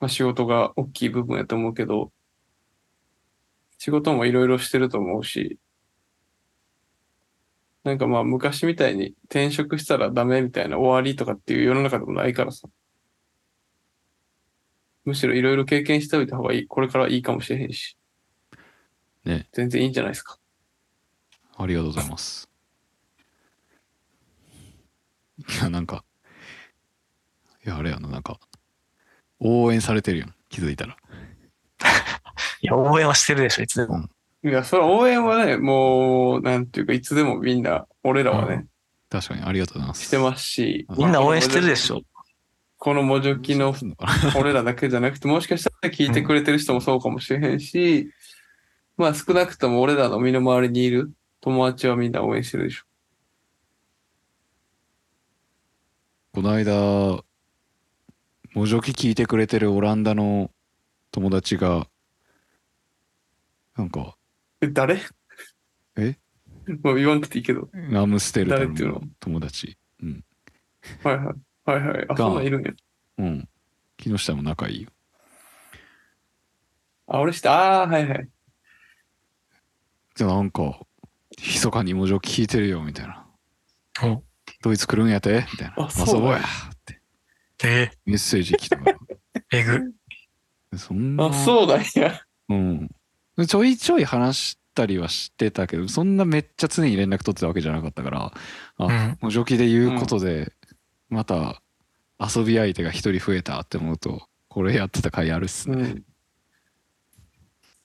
まあ仕事が大きい部分やと思うけど、仕事もいろいろしてると思うし、なんかまあ昔みたいに転職したらダメみたいな終わりとかっていう世の中でもないからさ。むしろいろいろ経験しておいた方がいい。これからいいかもしれへんし。ね全然いいんじゃないですか。ありがとうございます。いや、なんか、いや、あれやな、なんか、応援されてるやん、気づいたら。いや、応援はしてるでしょ、いつでも。いや、それ応援はね、もう、なんていうか、いつでもみんな、俺らはね、確かに、ありがとうございます。してますし、うんみんな応援してるでしょ。このもじょきの俺らだけじゃなくて、もしかしたら聞いてくれてる人もそうかもしれへんし、まあ少なくとも俺らの身の回りにいる友達はみんな応援してるでしょ。この間、もじょき聞いてくれてるオランダの友達が、なんか、え、誰？え？もう言わなくていいけど。アムステルダム誰っていうのの？友達。うん。はいはい。はいはい。あ、がそんなんいるんや。うん。木下も仲いいよ。あ、俺して、ああ、はいはい。で、なんか、密かにもじょき聞いてるよ、みたいな。うんドイツ来るんやて？みたいな。あまそうややって。えメッセージ来たから。ー、えぐ。そんな。あ、そうなんや。うん。ちょいちょい話したりはしてたけど、そんなめっちゃ常に連絡取ってたわけじゃなかったから、あ、うん。もうジョキで言うことで、また遊び相手が一人増えたって思うと、これやってた回あるっすね。うん。い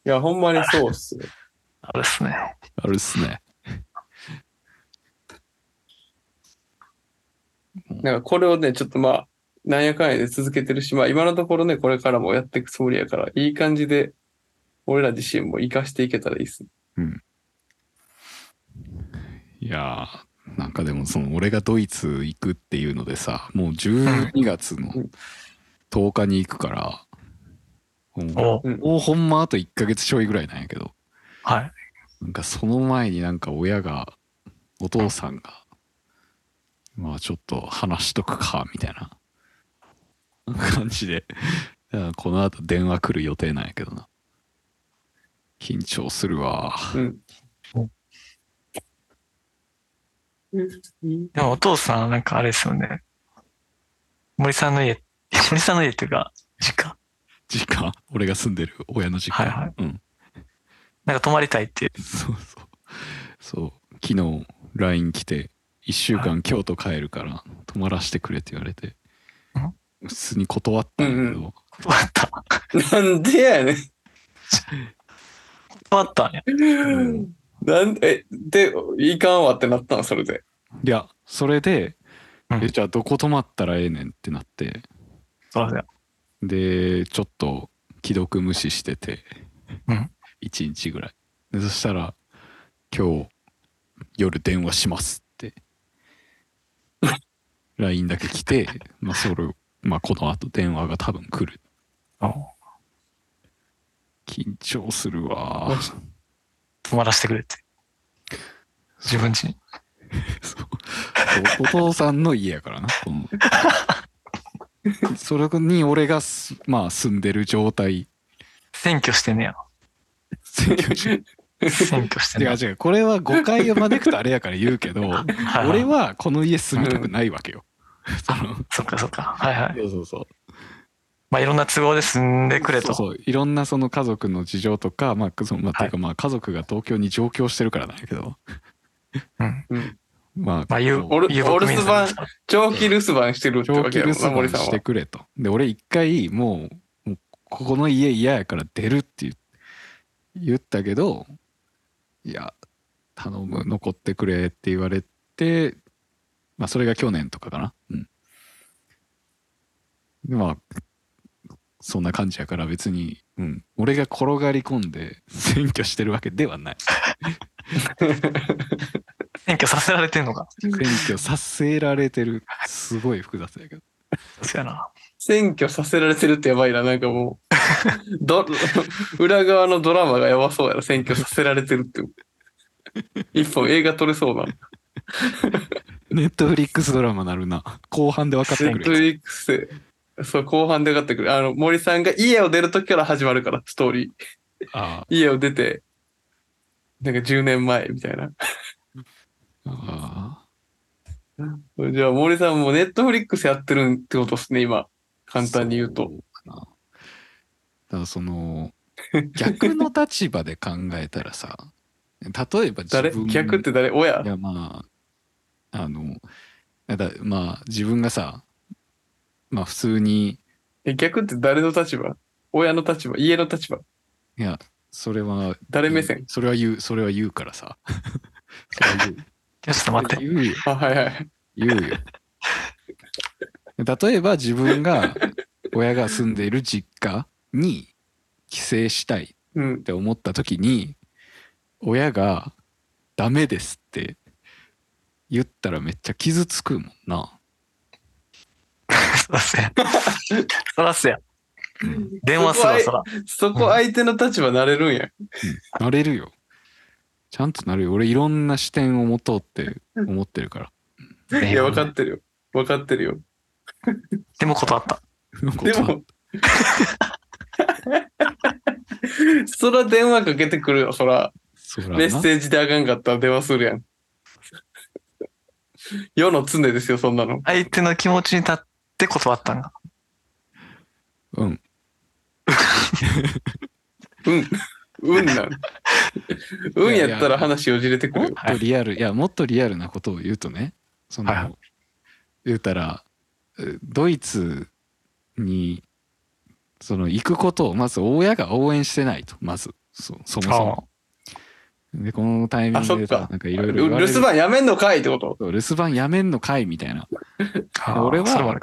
や、ほんまにそうっすよ。あるっすね。あるっすね。なんかこれをね、ちょっとまあ、なんやかんやで続けてるし、まあ今のところね、これからもやっていくつもりやから、いい感じで、俺ら自身も活かしていけたらいいっすね。いやー、なんかでもその俺がドイツ行くっていうのでさもう12月のうん。10日に行くから、もうもうほんまあと1ヶ月ちょいぐらいなんやけど。はい。なんかその前になんか親がお父さんがまあちょっと話しとくかみたいな。感じで。この後電話来る予定なんやけどな。緊張するわ。うん。でもお父さんなんかあれですよね。森さんの家、森さんの家っていうか、実家。実家？俺が住んでる親の実家、はいはい。うん。なんか泊まりたいって。そうそう。そう。昨日 LINE 来て1週間京都帰るから泊まらせてくれって言われて。普通に断ったんやけど、どうやった。なんでやねん。どうやったんや。なんえ、で、いかんわってなったのそれで。いやそれで、うん。えじゃあどこ泊まったらええねんってなって。そうだよ。でちょっと既読無視してて、うん。1日ぐらい。でそしたら「今日夜電話します」って。LINE だけ来て、まあ、それまあこの後電話が多分来る。お緊張するわ泊まらせてくれって。自分家に。そうおお父さんの家やからなそれに俺がすまあ住んでる状態選挙してんねや。選挙中選挙してんねや。違う違うこれは誤解を招くとあれやから言うけど はい俺はこの家住みたくないわけよ。そのそっかそっか。はいはい。そうそうそうまあいろんな都合で住んでくれと。そうそういろんなその家族の事情とかまあそのまあ、はいていうかまあ家族が東京に上京してるからなんやけどうん。うん。まあまあ、言うこう、おる留守番長期留守番してるって長わけやろな、期留守番して。くれと。で俺一回もうもうここの家嫌やから出るって言言ったけどいや頼む残ってくれって言われてまあそれが去年とかかな。うん。でまあそんな感じやから別に、うん、俺が転がり込んで選挙してるわけではない。選挙させられてんのか。選挙させられてるすごい複雑やけど。そうやな。選挙させられてるってやばいな、なんかもう。ど裏側のドラマがやばそうやな、選挙させられてるって。一本映画撮れそうな。ネットフリックスドラマなるな。後半で分かってくる。ネットフリックスで、そう、後半で分かってくる。あの、森さんが家を出る時から始まるから、ストーリー。あ家を出て、なんか10年前みたいな。ああじゃあ森さんもネットフリックスやってるってことですね、今。あ。簡単に言うと。そかな。だからその、逆の立場で考えたらさ、例えば自誰分逆って誰？親？いやまあ、あの、だまあ自分がさ、まあ普通に、え逆って誰の立場？親の立場？家の立場？いや、それは、誰目線？それは言う、それは言うからさ。それは言う。いやちょっと待って。言うよ。あ、はいはい。言うよ。例えば自分が親が住んでいる実家に帰省したいうんっ。て思った時に親が「ダメです」って言ったらめっちゃ傷つくもんな。そらせや。そらせや。電話するわ、そら。そこ相手の立場なれるんや。なれるよ。ちゃんとなるよ。俺いろんな視点を持とうって思ってるから。いや、分かってるよ。分かってるよ。でも断った。でも、そら電話かけてくるよ、そら。そらなメッセージであかんかったら電話するやん。世の常ですよ、そんなの。相手の気持ちに立って断ったんが。うん。うん。うんなん。うんやったら話をじれてくもっ。とリアル、いや、もっとリアルなことを言うとね、その、はいはい言うたら、えドイツに、その、行くことを、まず親が応援してないと、まず、そそもそも。で、このタイミングでさ、。なんかいろいろ留守番やめんのかいってこと？留守番やめんのかいみたいな。俺は。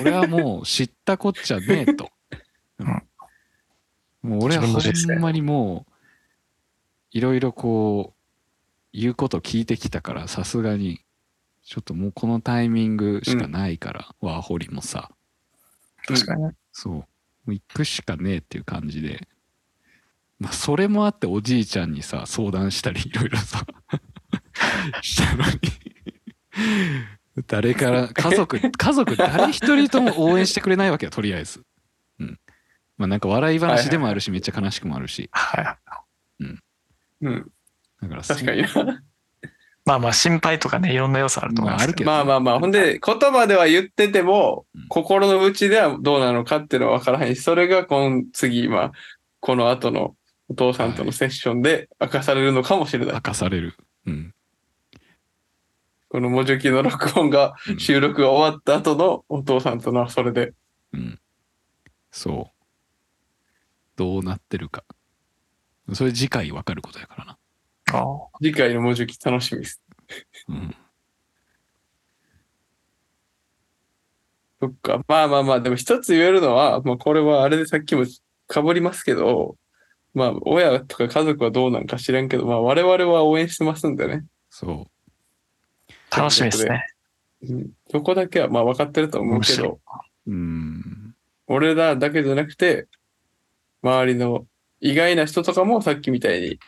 俺はもう知ったこっちゃねえと。うんもう俺はほんまにもう、いろいろこう、言うこと聞いてきたからさすがにちょっともうこのタイミングしかないから、ワーホリもさ確かにね。そうもう行くしかねえっていう感じでまあそれもあっておじいちゃんにさ相談したりいろいろさ したのに誰から 家族家族誰一人とも応援してくれないわけよとりあえずうんまあなんか笑い話でもあるしめっちゃ悲しくもあるしはい。うん。だから確かにな。まあまあ心配とかね、いろんな要素あると思いますけど。まあまあまあ。ほんで、言葉では言っててもうん、心の内ではどうなのかっていうのは分からへんし、それが今次、今、この後のお父さんとのセッションで明かされるのかもしれない。明かされる。うん。この文字機の録音が、うん。収録が終わった後のお父さんとのそれで。うん。そう。どうなってるか。それ次回わかることやからな。あ次回の文字機楽しみです。うん。そっか。まあまあまあ、でも一つ言えるのは、まあこれはあれでさっきも被りますけど、まあ親とか家族はどうなんか知らんけど、まあ我々は応援してますんでね。そあ楽しみですね。うん。そこだけはまあ分かってると思うけど、ううん俺らだけじゃなくて、周りの意外な人とかもさっきみたいに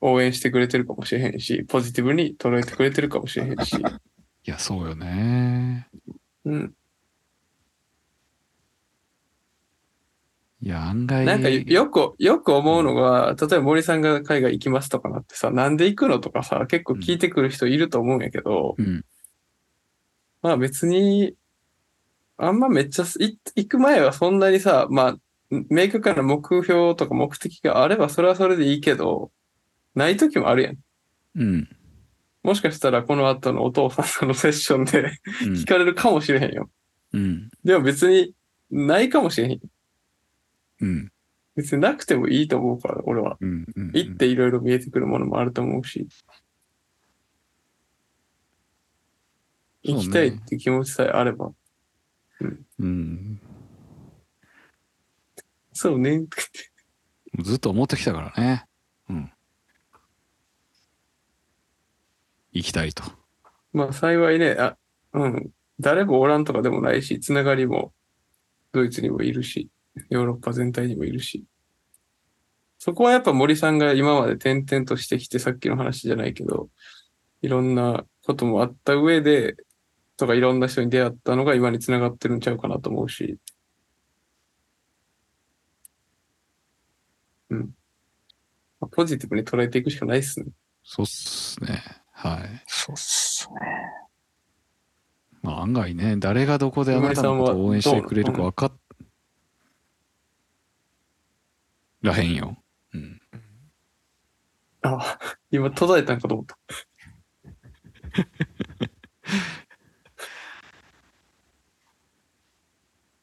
応援してくれてるかもしれへんし、ポジティブに捉えてくれてるかもしれへんし。いやそうよねうん。いや案外なんかよく、よく思うのが、例えば森さんが海外行きますとかなってさ、なんで行くのとかさ、結構聞いてくる人いると思うんやけど、うんまあ別に、あんまめっちゃ、い行く前はそんなにさ、まあ、明確な目標とか目的があればそれはそれでいいけど、ない時もあるやん。うんもしかしたらこの後のお父さんとのセッションで うん聞かれるかもしれへんよ。うんでも別にないかもしれへん。うん別になくてもいいと思うから、俺は。うんうん行っていろいろ見えてくるものもあると思うし。行きたいって気持ちさえあれば。うんそうね。ずっと思ってきたからねうん行きたいとまあ幸いね、あ、うん。誰もおらんとかでもないし、つながりもドイツにもいるし、ヨーロッパ全体にもいるし。そこはやっぱ森さんが今まで転々としてきて、さっきの話じゃないけど、いろんなこともあった上で、とかいろんな人に出会ったのが今につながってるんちゃうかなと思うし。うん。まあポジティブに捉えていくしかないっすね。そうっすねはいそうっすね。まあ案外ね誰がどこであなたのことを応援してくれるか分かっらへんようんあ、今途絶えたんかと思った。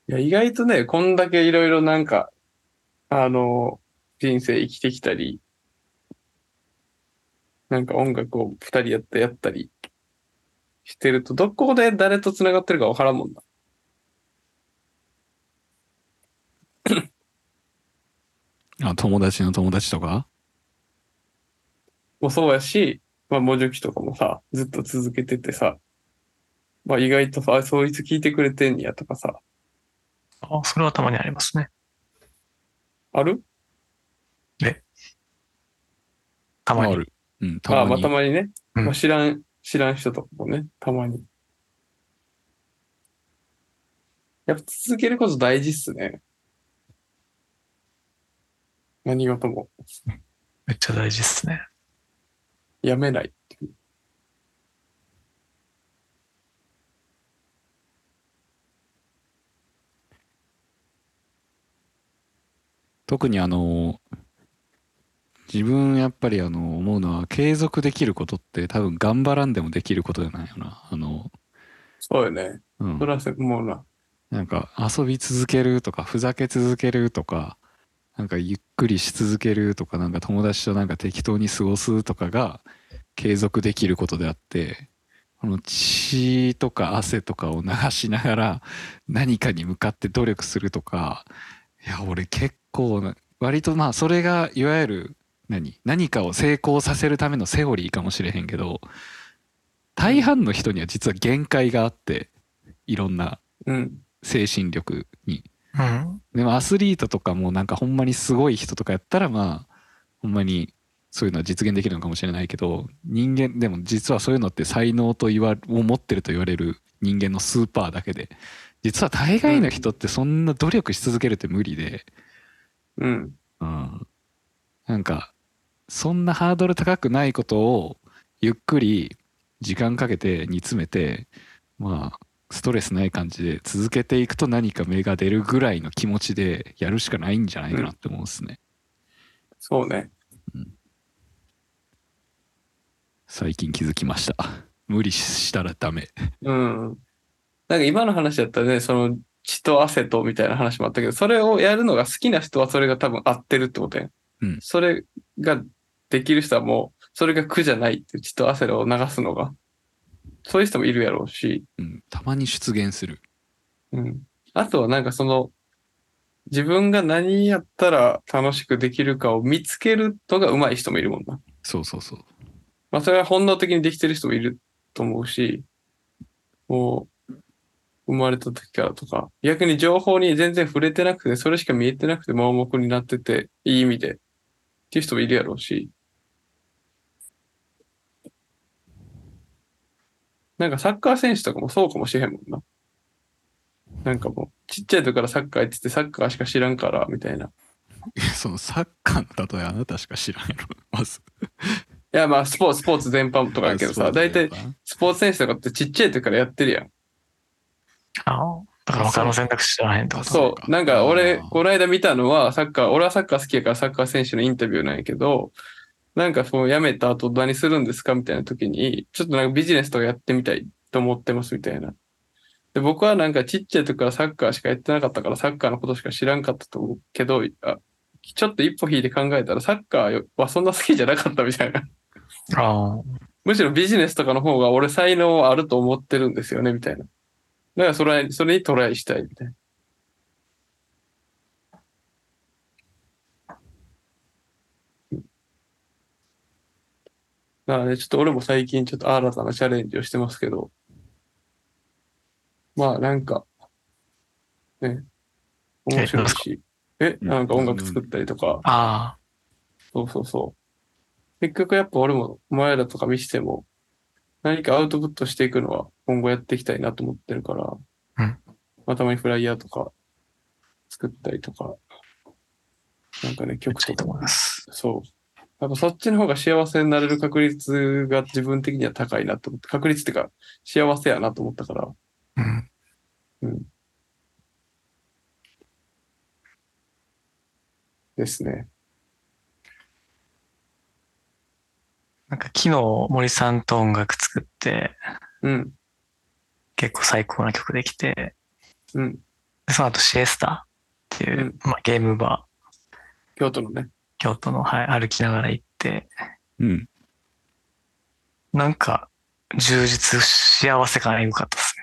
いや、意外とね、こんだけいろいろなんか、あの、人生生きてきたり、なんか音楽を二人やってやったりしてると、どこで誰と繋がってるかわからんもんな。あ友達の友達とか？もそうやし、まあ、文字機とかもさ、ずっと続けててさ、まあ意外とさ、あそいつ聞いてくれてんやとかさ、あそれはたまにありますね。ある？たまに。あるうんああ、まあたまにたまにね。うんまあ、知らん、知らん人とかもね、たまに。やっぱ続けること大事っすね。何事も。めっちゃ大事っすね。やめないっていう。特にあの自分やっぱりあの思うのは継続できることって多分頑張らんでもできることじゃないよなあの、そうよね。うんそ、れはもうな。なんか遊び続けるとかふざけ続けるとかなんかゆっくりし続けるとかなんか友達となんか適当に過ごすとかが継続できることであってこの血とか汗とかを流しながら何かに向かって努力するとかいや俺結構な割とまあそれがいわゆる何何かを成功させるためのセオリーかもしれへんけど大半の人には実は限界があっていろんなうん。精神力にうん。でもアスリートとかもなんかほんまにすごい人とかやったらまあほんまにそういうのは実現できるのかもしれないけど人間でも実はそういうのって才能と言わを持ってると言われる人間のスーパーだけで実は大概の人ってそんな努力し続けるって無理で、うん。うん、なんかそんなハードル高くないことをゆっくり時間かけて煮詰めてまあストレスない感じで続けていくと何か芽が出るぐらいの気持ちでやるしかないんじゃないかなって思うんですね、そうね。最近気づきました無理したらダメうん。なんか今の話だったらね、その血と汗とみたいな話もあったけど、それをやるのが好きな人はそれが多分合ってるってことやん。うんそれができる人はもう、それが苦じゃないって血と汗を流すのが、そういう人もいるやろうし、うん。たまに出現する。うん。あとはなんかその、自分が何やったら楽しくできるかを見つけるのが上手い人もいるもんな。そうそうそう。まあそれは本能的にできてる人もいると思うし、もう、生まれた時からとか、逆に情報に全然触れてなくて、それしか見えてなくて盲目になってて、いい意味で、っていう人もいるやろうし、なんかサッカー選手とかもそうかもしれへんもんな。なんかもう、ちっちゃい時からサッカーやってて、サッカーしか知らんから、みたいな。いそのサッカーの例えあなたしか知らんやろ まずや、まあ、スポーツ、スポーツ全般とかやけどさ、大体、スポーツ選手とかってちっちゃい時からやってるやん。ああ。だから他の選択肢知らへんってことそそう。なんか俺、この間見たのは、サッカー、俺はサッカー好きやからサッカー選手のインタビューなんやけど、なんかその辞めた後何するんですかみたいな時に、ちょっとなんかビジネスとかやってみたいと思ってますみたいな。で、僕はなんかちっちゃい時からサッカーしかやってなかったからサッカーのことしか知らんかったと思うけど、あちょっと一歩引いて考えたらサッカーはそんな好きじゃなかったみたいな。あ。むしろビジネスとかの方が俺才能あると思ってるんですよね、みたいな。だからそれ、それにトライしたいみたいな。だからね、ちょっと俺も最近ちょっと新たなチャレンジをしてますけど、まあなんか、ね、面白いし、え、なんか？音楽作ったりとか、あそうそうそう。結局やっぱ俺もお前らとか見しても何かアウトプットしていくのは今後やっていきたいなと思ってるから、うん。まあたまにフライヤーとか作ったりとか、なんかね、曲とか。ちゃいいと思います。そう。やっぱそっちの方が幸せになれる確率が自分的には高いなと思って、確率っていうか幸せやなと思ったから、うん。うん。ですね。なんか昨日森さんと音楽作って、うん。結構最高な曲できて、うん。でその後シエスタっていう、うんまあ、ゲームバ京都のね。ー、京都の、はい、歩きながら行って、うんなんか充実、幸せ感エグかったです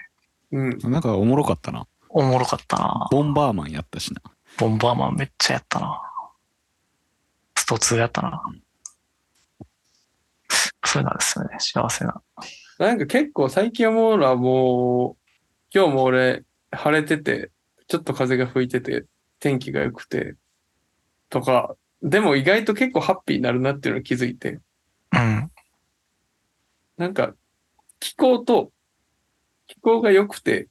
ね。うん。なんかおもろかったなおもろかったなボンバーマンやったしなボンバーマンめっちゃやったなスト2やったなそうなんですよね。幸せな。なんか結構最近思うのはもう、今日も俺晴れてて、ちょっと風が吹いてて、天気が良くて、とか、でも意外と結構ハッピーになるなっていうのに気づいて、うん。なんか気候と、気候が良くて、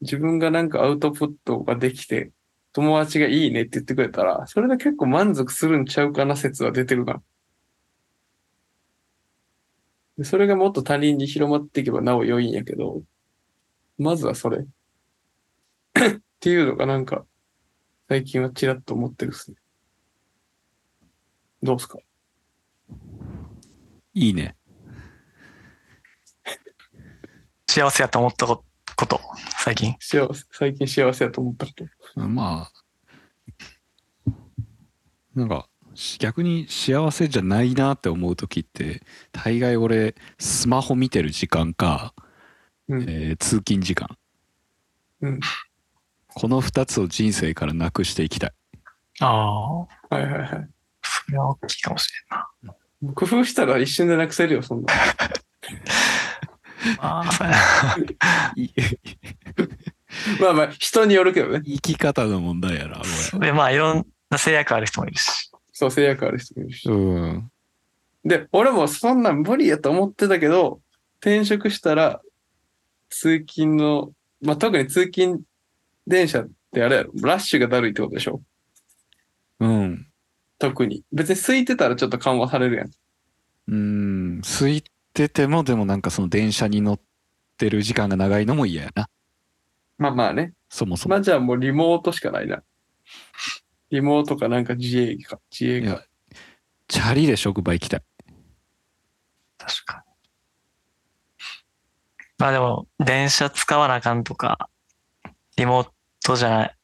自分がなんかアウトプットができて、友達がいいねって言ってくれたら、それで結構満足するんちゃうかな説は出てるな。それがもっと他人に広まっていけばなお良いんやけど、まずはそれ。っていうのがなんか、最近はちらっと思ってるっすね。どうすか？いいね 幸せやと思ったここと、最近？幸せ、最近幸せやと思ったこと。まあなんかし逆に幸せじゃないなって思う時って大概俺スマホ見てる時間か、うん。えー通勤時間うん。この2つを人生からなくしていきたいああ。はいはいはい。それは大きいかもしれんな。工夫したら一瞬でなくせるよ、そんな。まあ、まあまあ、人によるけどね。生き方の問題やなこで、まあ、いろんな制約ある人もいるし。そう、制約ある人もいるしれ。うんで、俺もそんなん無理やと思ってたけど、転職したら、通勤の、まあ、特に通勤電車ってあれやろ、ラッシュがだるいってことでしょうん特に。別に空いてたらちょっと緩和されるやん。うん空いててもでもなんかその電車に乗ってる時間が長いのも嫌やなまあまあね。そもそもまあじゃあもうリモートしかないな。リモートかなんか自営か、自営かいや。チャリで職場行きたい確かに。まあでも、電車使わなあかんとか、リモートじゃない、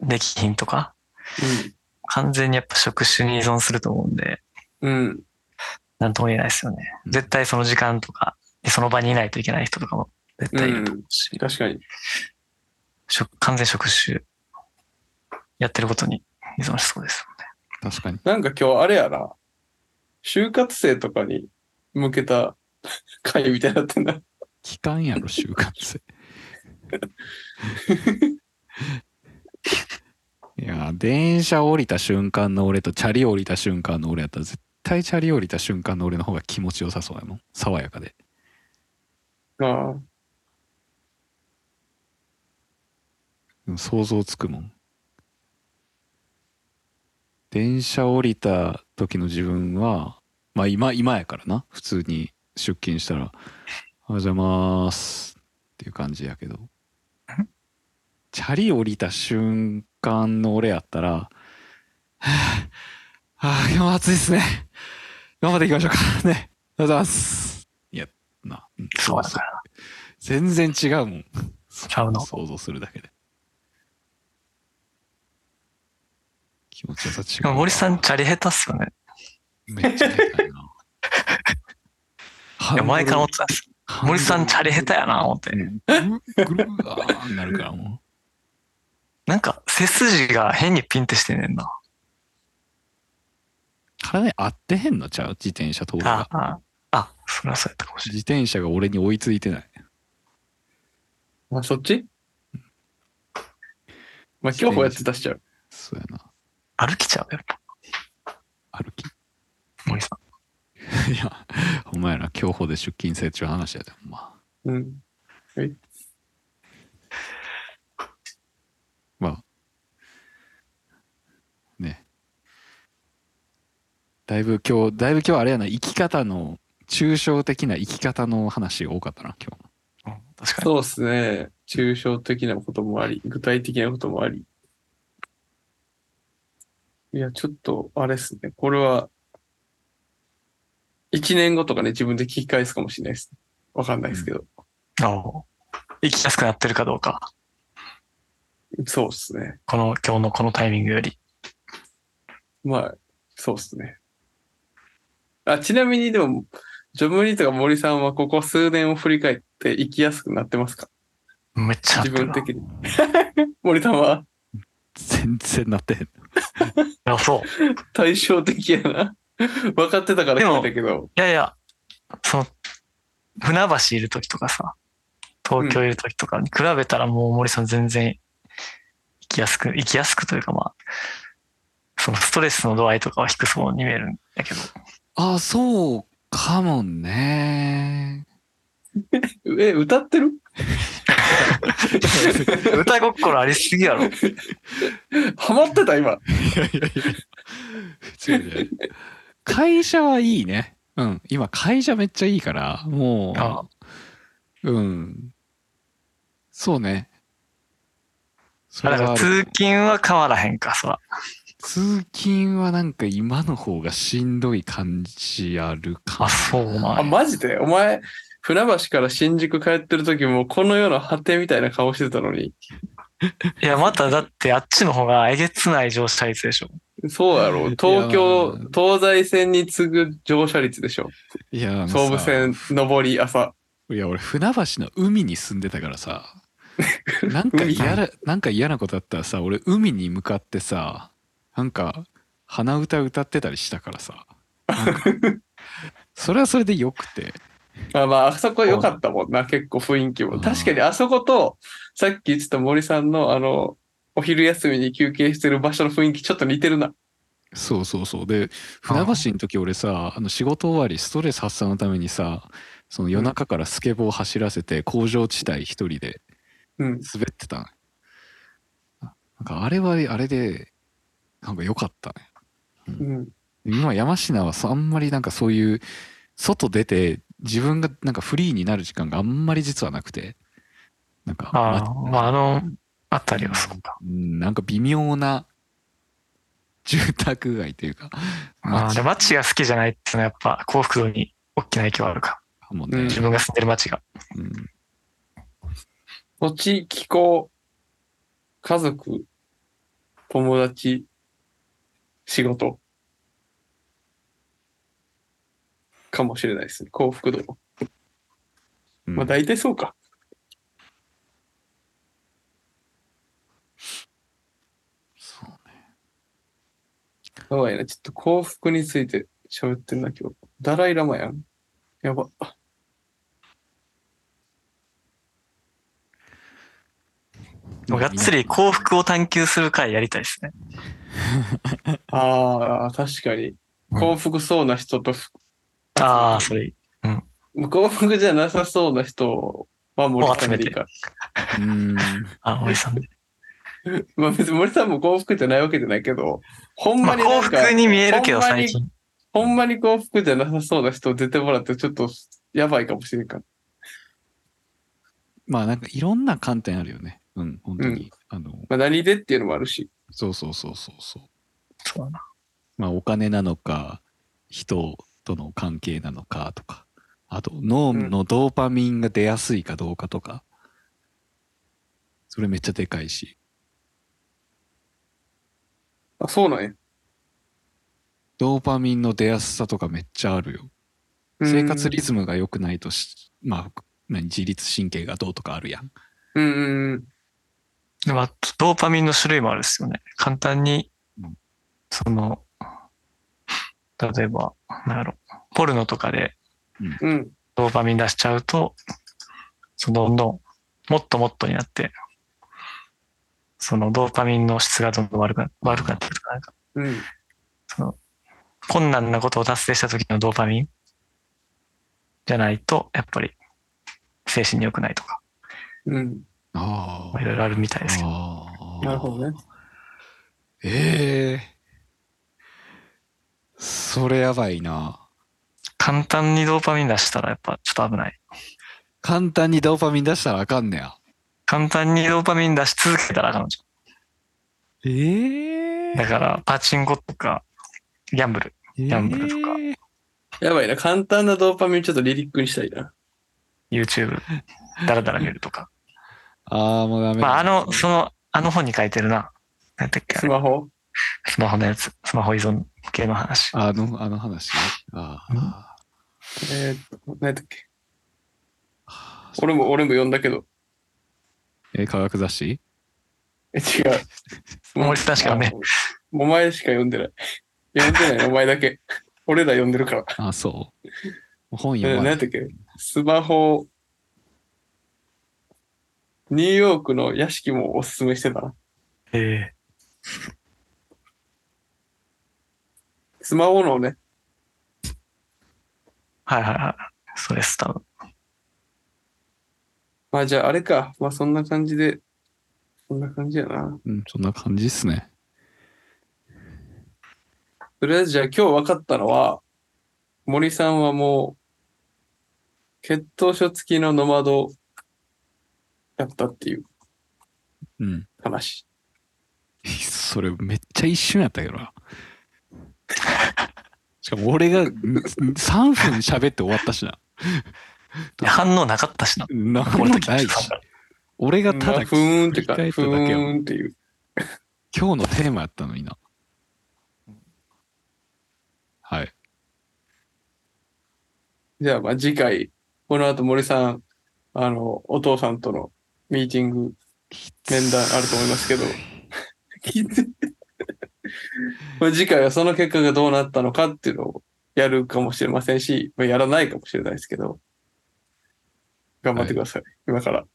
できひんとか、完全にやっぱ職種に依存すると思うんで、うん。うん。なんとも言えないですよね。うん絶対その時間とか、その場にいないといけない人とかも絶対いると思うし、確かに。職完全職種やってることに依存しそうです確かになんか今日あれやな。就活生とかに向けた 会みたいになってんだ。期間やろ就活生 いや電車降りた瞬間の俺とチャリ降りた瞬間の俺やったら絶対チャリ降りた瞬間の俺の方が気持ちよさそうやもん。爽やかで。ああ。うん想像つくもん。電車降りた時の自分はまあ今今やからな。普通に出勤したら「おはようございます」っていう感じやけど。チャリ降りた瞬間の俺やったら「は あ、はあ、今日も暑いですね。頑張っていきましょうか。ね。ありがとうございます」いやな、うん。そうだから。全然違うもん。ちゃうの？想像するだけで。気持ちよさ違でう森さん、チャリ下手っすよね。めっちゃ下手やな。いや、前から思ってたんです。森さん、チャリ下手やな、思って。う。ん。ぐるぐるあーなるからもなんか、背筋が変にピンってしてんねんな。う体合ってへんのちゃう？自転車通るがああ、あ、それはそうやったかもしれ自転車が俺に追いついてないあ、そっち？まあ、今日こうやって出しちゃう。そうやなない。歩きちゃう、やっぱ。歩き？森さん。いやお前ら競歩で出勤せっちゅう話やでほんまうん。まだいぶ今日だいぶ今日あれやな生き方の抽象的な生き方の話が多かったな今日うん確かに。そうっすね。抽象的なこともあり、具体的なこともあり。いや、ちょっと、あれっすね。これは、一年後とかね、自分で聞き返すかもしれないです。わかんないですけど。ああ生きやすくなってるかどうか。そうっすね。この、今日のこのタイミングより。まあ、そうっすね。あ、ちなみにでも、ジョブリーとか森さんはここ数年を振り返って生きやすくなってますか？めっちゃ自分的に。森さんは？全然なってへんや、そう。対照的やな。分かってたから聞いたけど。いやいや、その、船橋いる時とかさ、東京いる時とかに比べたらもう森さん全然生きやすく、生きやすくというかまあ、そのストレスの度合いとかは低そうに見えるんだけど。あそうかもね。え、歌ってる？歌心ありすぎやろ。ハマってた？今。いやいやいや。違う違う。会社はいいね。うん。今会社めっちゃいいからもあううん。そうね。そあだかられはある。通勤は変わらへんか、そら。通勤はなんか今の方がしんどい感じあるかあ、そうなあ。マジで？お前、船橋から新宿帰ってる時もこの世の果てみたいな顔してたのに。いや、まただってあっちの方がえげつない乗車率でしょ。そうやろ。東京東西線に次ぐ乗車率でしょ。いや総武線上り朝。いや俺船橋の海に住んでたからさ なんか嫌ななんか嫌なことあったらさ俺海に向かってさなんか鼻歌歌ってたりしたからさ。それはそれでよくて。まあまあ、あそこ良かったもんな、結構雰囲気も。うん。確かにあそこと、さっき言ってた森さんの、あの、お昼休みに休憩してる場所の雰囲気ちょっと似てるな。そうそうそう。で船橋の時俺さあの仕事終わりストレス発散のためにさその夜中からスケボー走らせて工場地帯一人でうん。滑ってたの。なんかあれはあれでなんか良かったねうん。今山科はさあんまりなんかそういう外出て自分がなんかフリーになる時間があんまり実はなくてなんかああ、まあ、あの、あったりはそうか。うんなんか微妙な住宅街というかああ、で、街が好きじゃないっていうのはやっぱ幸福度に大きな影響あるか。もね、うん自分が住んでる街が。うん土地、気候、家族、友達、仕事。かもしれないですね。幸福度。うんまあ大体そうか。そうやばいな。ちょっと幸福について喋ってんな、今日。ダライラマやん。やば。もうがっつり幸福を探求する回やりたいですね。ああ、確かに。幸福そうな人と、ああ、それいい。幸福じゃなさそうな人は森さんでいいか。うんあ、森さんで。まあ別に森さんも幸福じゃないわけじゃないけど、ほんまになんか、福に見えるけど、ほんまに最近。ほんまに幸福じゃなさそうな人出てもらってちょっとやばいかもしれんから。まあなんかいろんな観点あるよねうん本当に、あのまあ何でっていうのもあるし。そうそうそうそうそう。そうだな。まあお金なのか人との関係なのかとか。あと脳のドーパミンが出やすいかどうかとか、それめっちゃでかいし。あ、そうなんや。ドーパミンの出やすさとかめっちゃあるよ。生活リズムが良くないとしまあ何自律神経がどうとかあるやんうんうんうん。でも、あとドーパミンの種類もあるっすよね。簡単にうん、その、例えば、なんやろ、ポルノとかでうん。ドーパミン出しちゃうと、そのどんどん、もっともっとになって、そのドーパミンの質がどんどん悪くな悪くなってくるとか、なんか、うん。その、困難なことを達成した時のドーパミンじゃないと、やっぱり、精神に良くないとか、うん。あまあいろいろあるみたいですけど。なるほどね。ええそれやばいな簡単にドーパミン出したらやっぱちょっと危ない。簡単にドーパミン出したらあかんねや簡単にドーパミン出し続けたらあかんのじええゃん。だから、パチンコとか、ギャンブル。ギャンブルとかやばいな。簡単なドーパミンちょっとリリックにしたいな。YouTube、だらだら見るとか。ああもうダメだまあ、あの、その、あの本に書いてるな。何だっけスマホ？スマホのやつ。スマホ依存系の話。あのあの話？ねあーあえーっと、何やっけ？ー俺も、俺も読んだけど。え科学雑誌？え、違う。森さんしかねあ。お前しか読んでない。読んでない、お前だけ。俺ら読んでるから。あそう本え読まない何やったっけ？スマホ、ニューヨークの屋敷もおすすめしてたな。えスマホのね、はいはいはい。それっす、多分。まあじゃああれか。まあそんな感じで、そんな感じやな。うんそんな感じっすねとりあえずじゃあ今日分かったのは、森さんはもう、血糖症付きのノマドやったっていう。うん。話。それめっちゃ一瞬やったけどな。しかも俺がん3分喋って終わったしな。反応なかったしな。なんも俺とないし俺がただまあふーんってか、聞きふ返っただけやもん。ーんっていう。今日のテーマやったのにな。はい。じゃあまあ次回、この後森さん、あの、お父さんとのミーティング、面談あると思いますけど。次回はその結果がどうなったのかっていうのをやるかもしれませんし、まあ、やらないかもしれないですけど、頑張ってください。今から。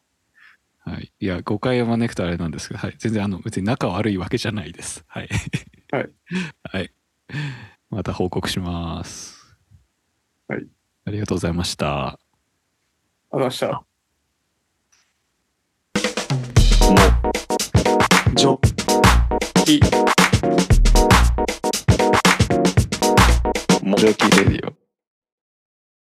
はい。いや、誤解を招くとあれなんですけど、はい。全然、あの、別に仲悪いわけじゃないです。はい。はい。はい。また報告します。はい。ありがとうございました。ありがとうございました。ジョきモジョキレディオ。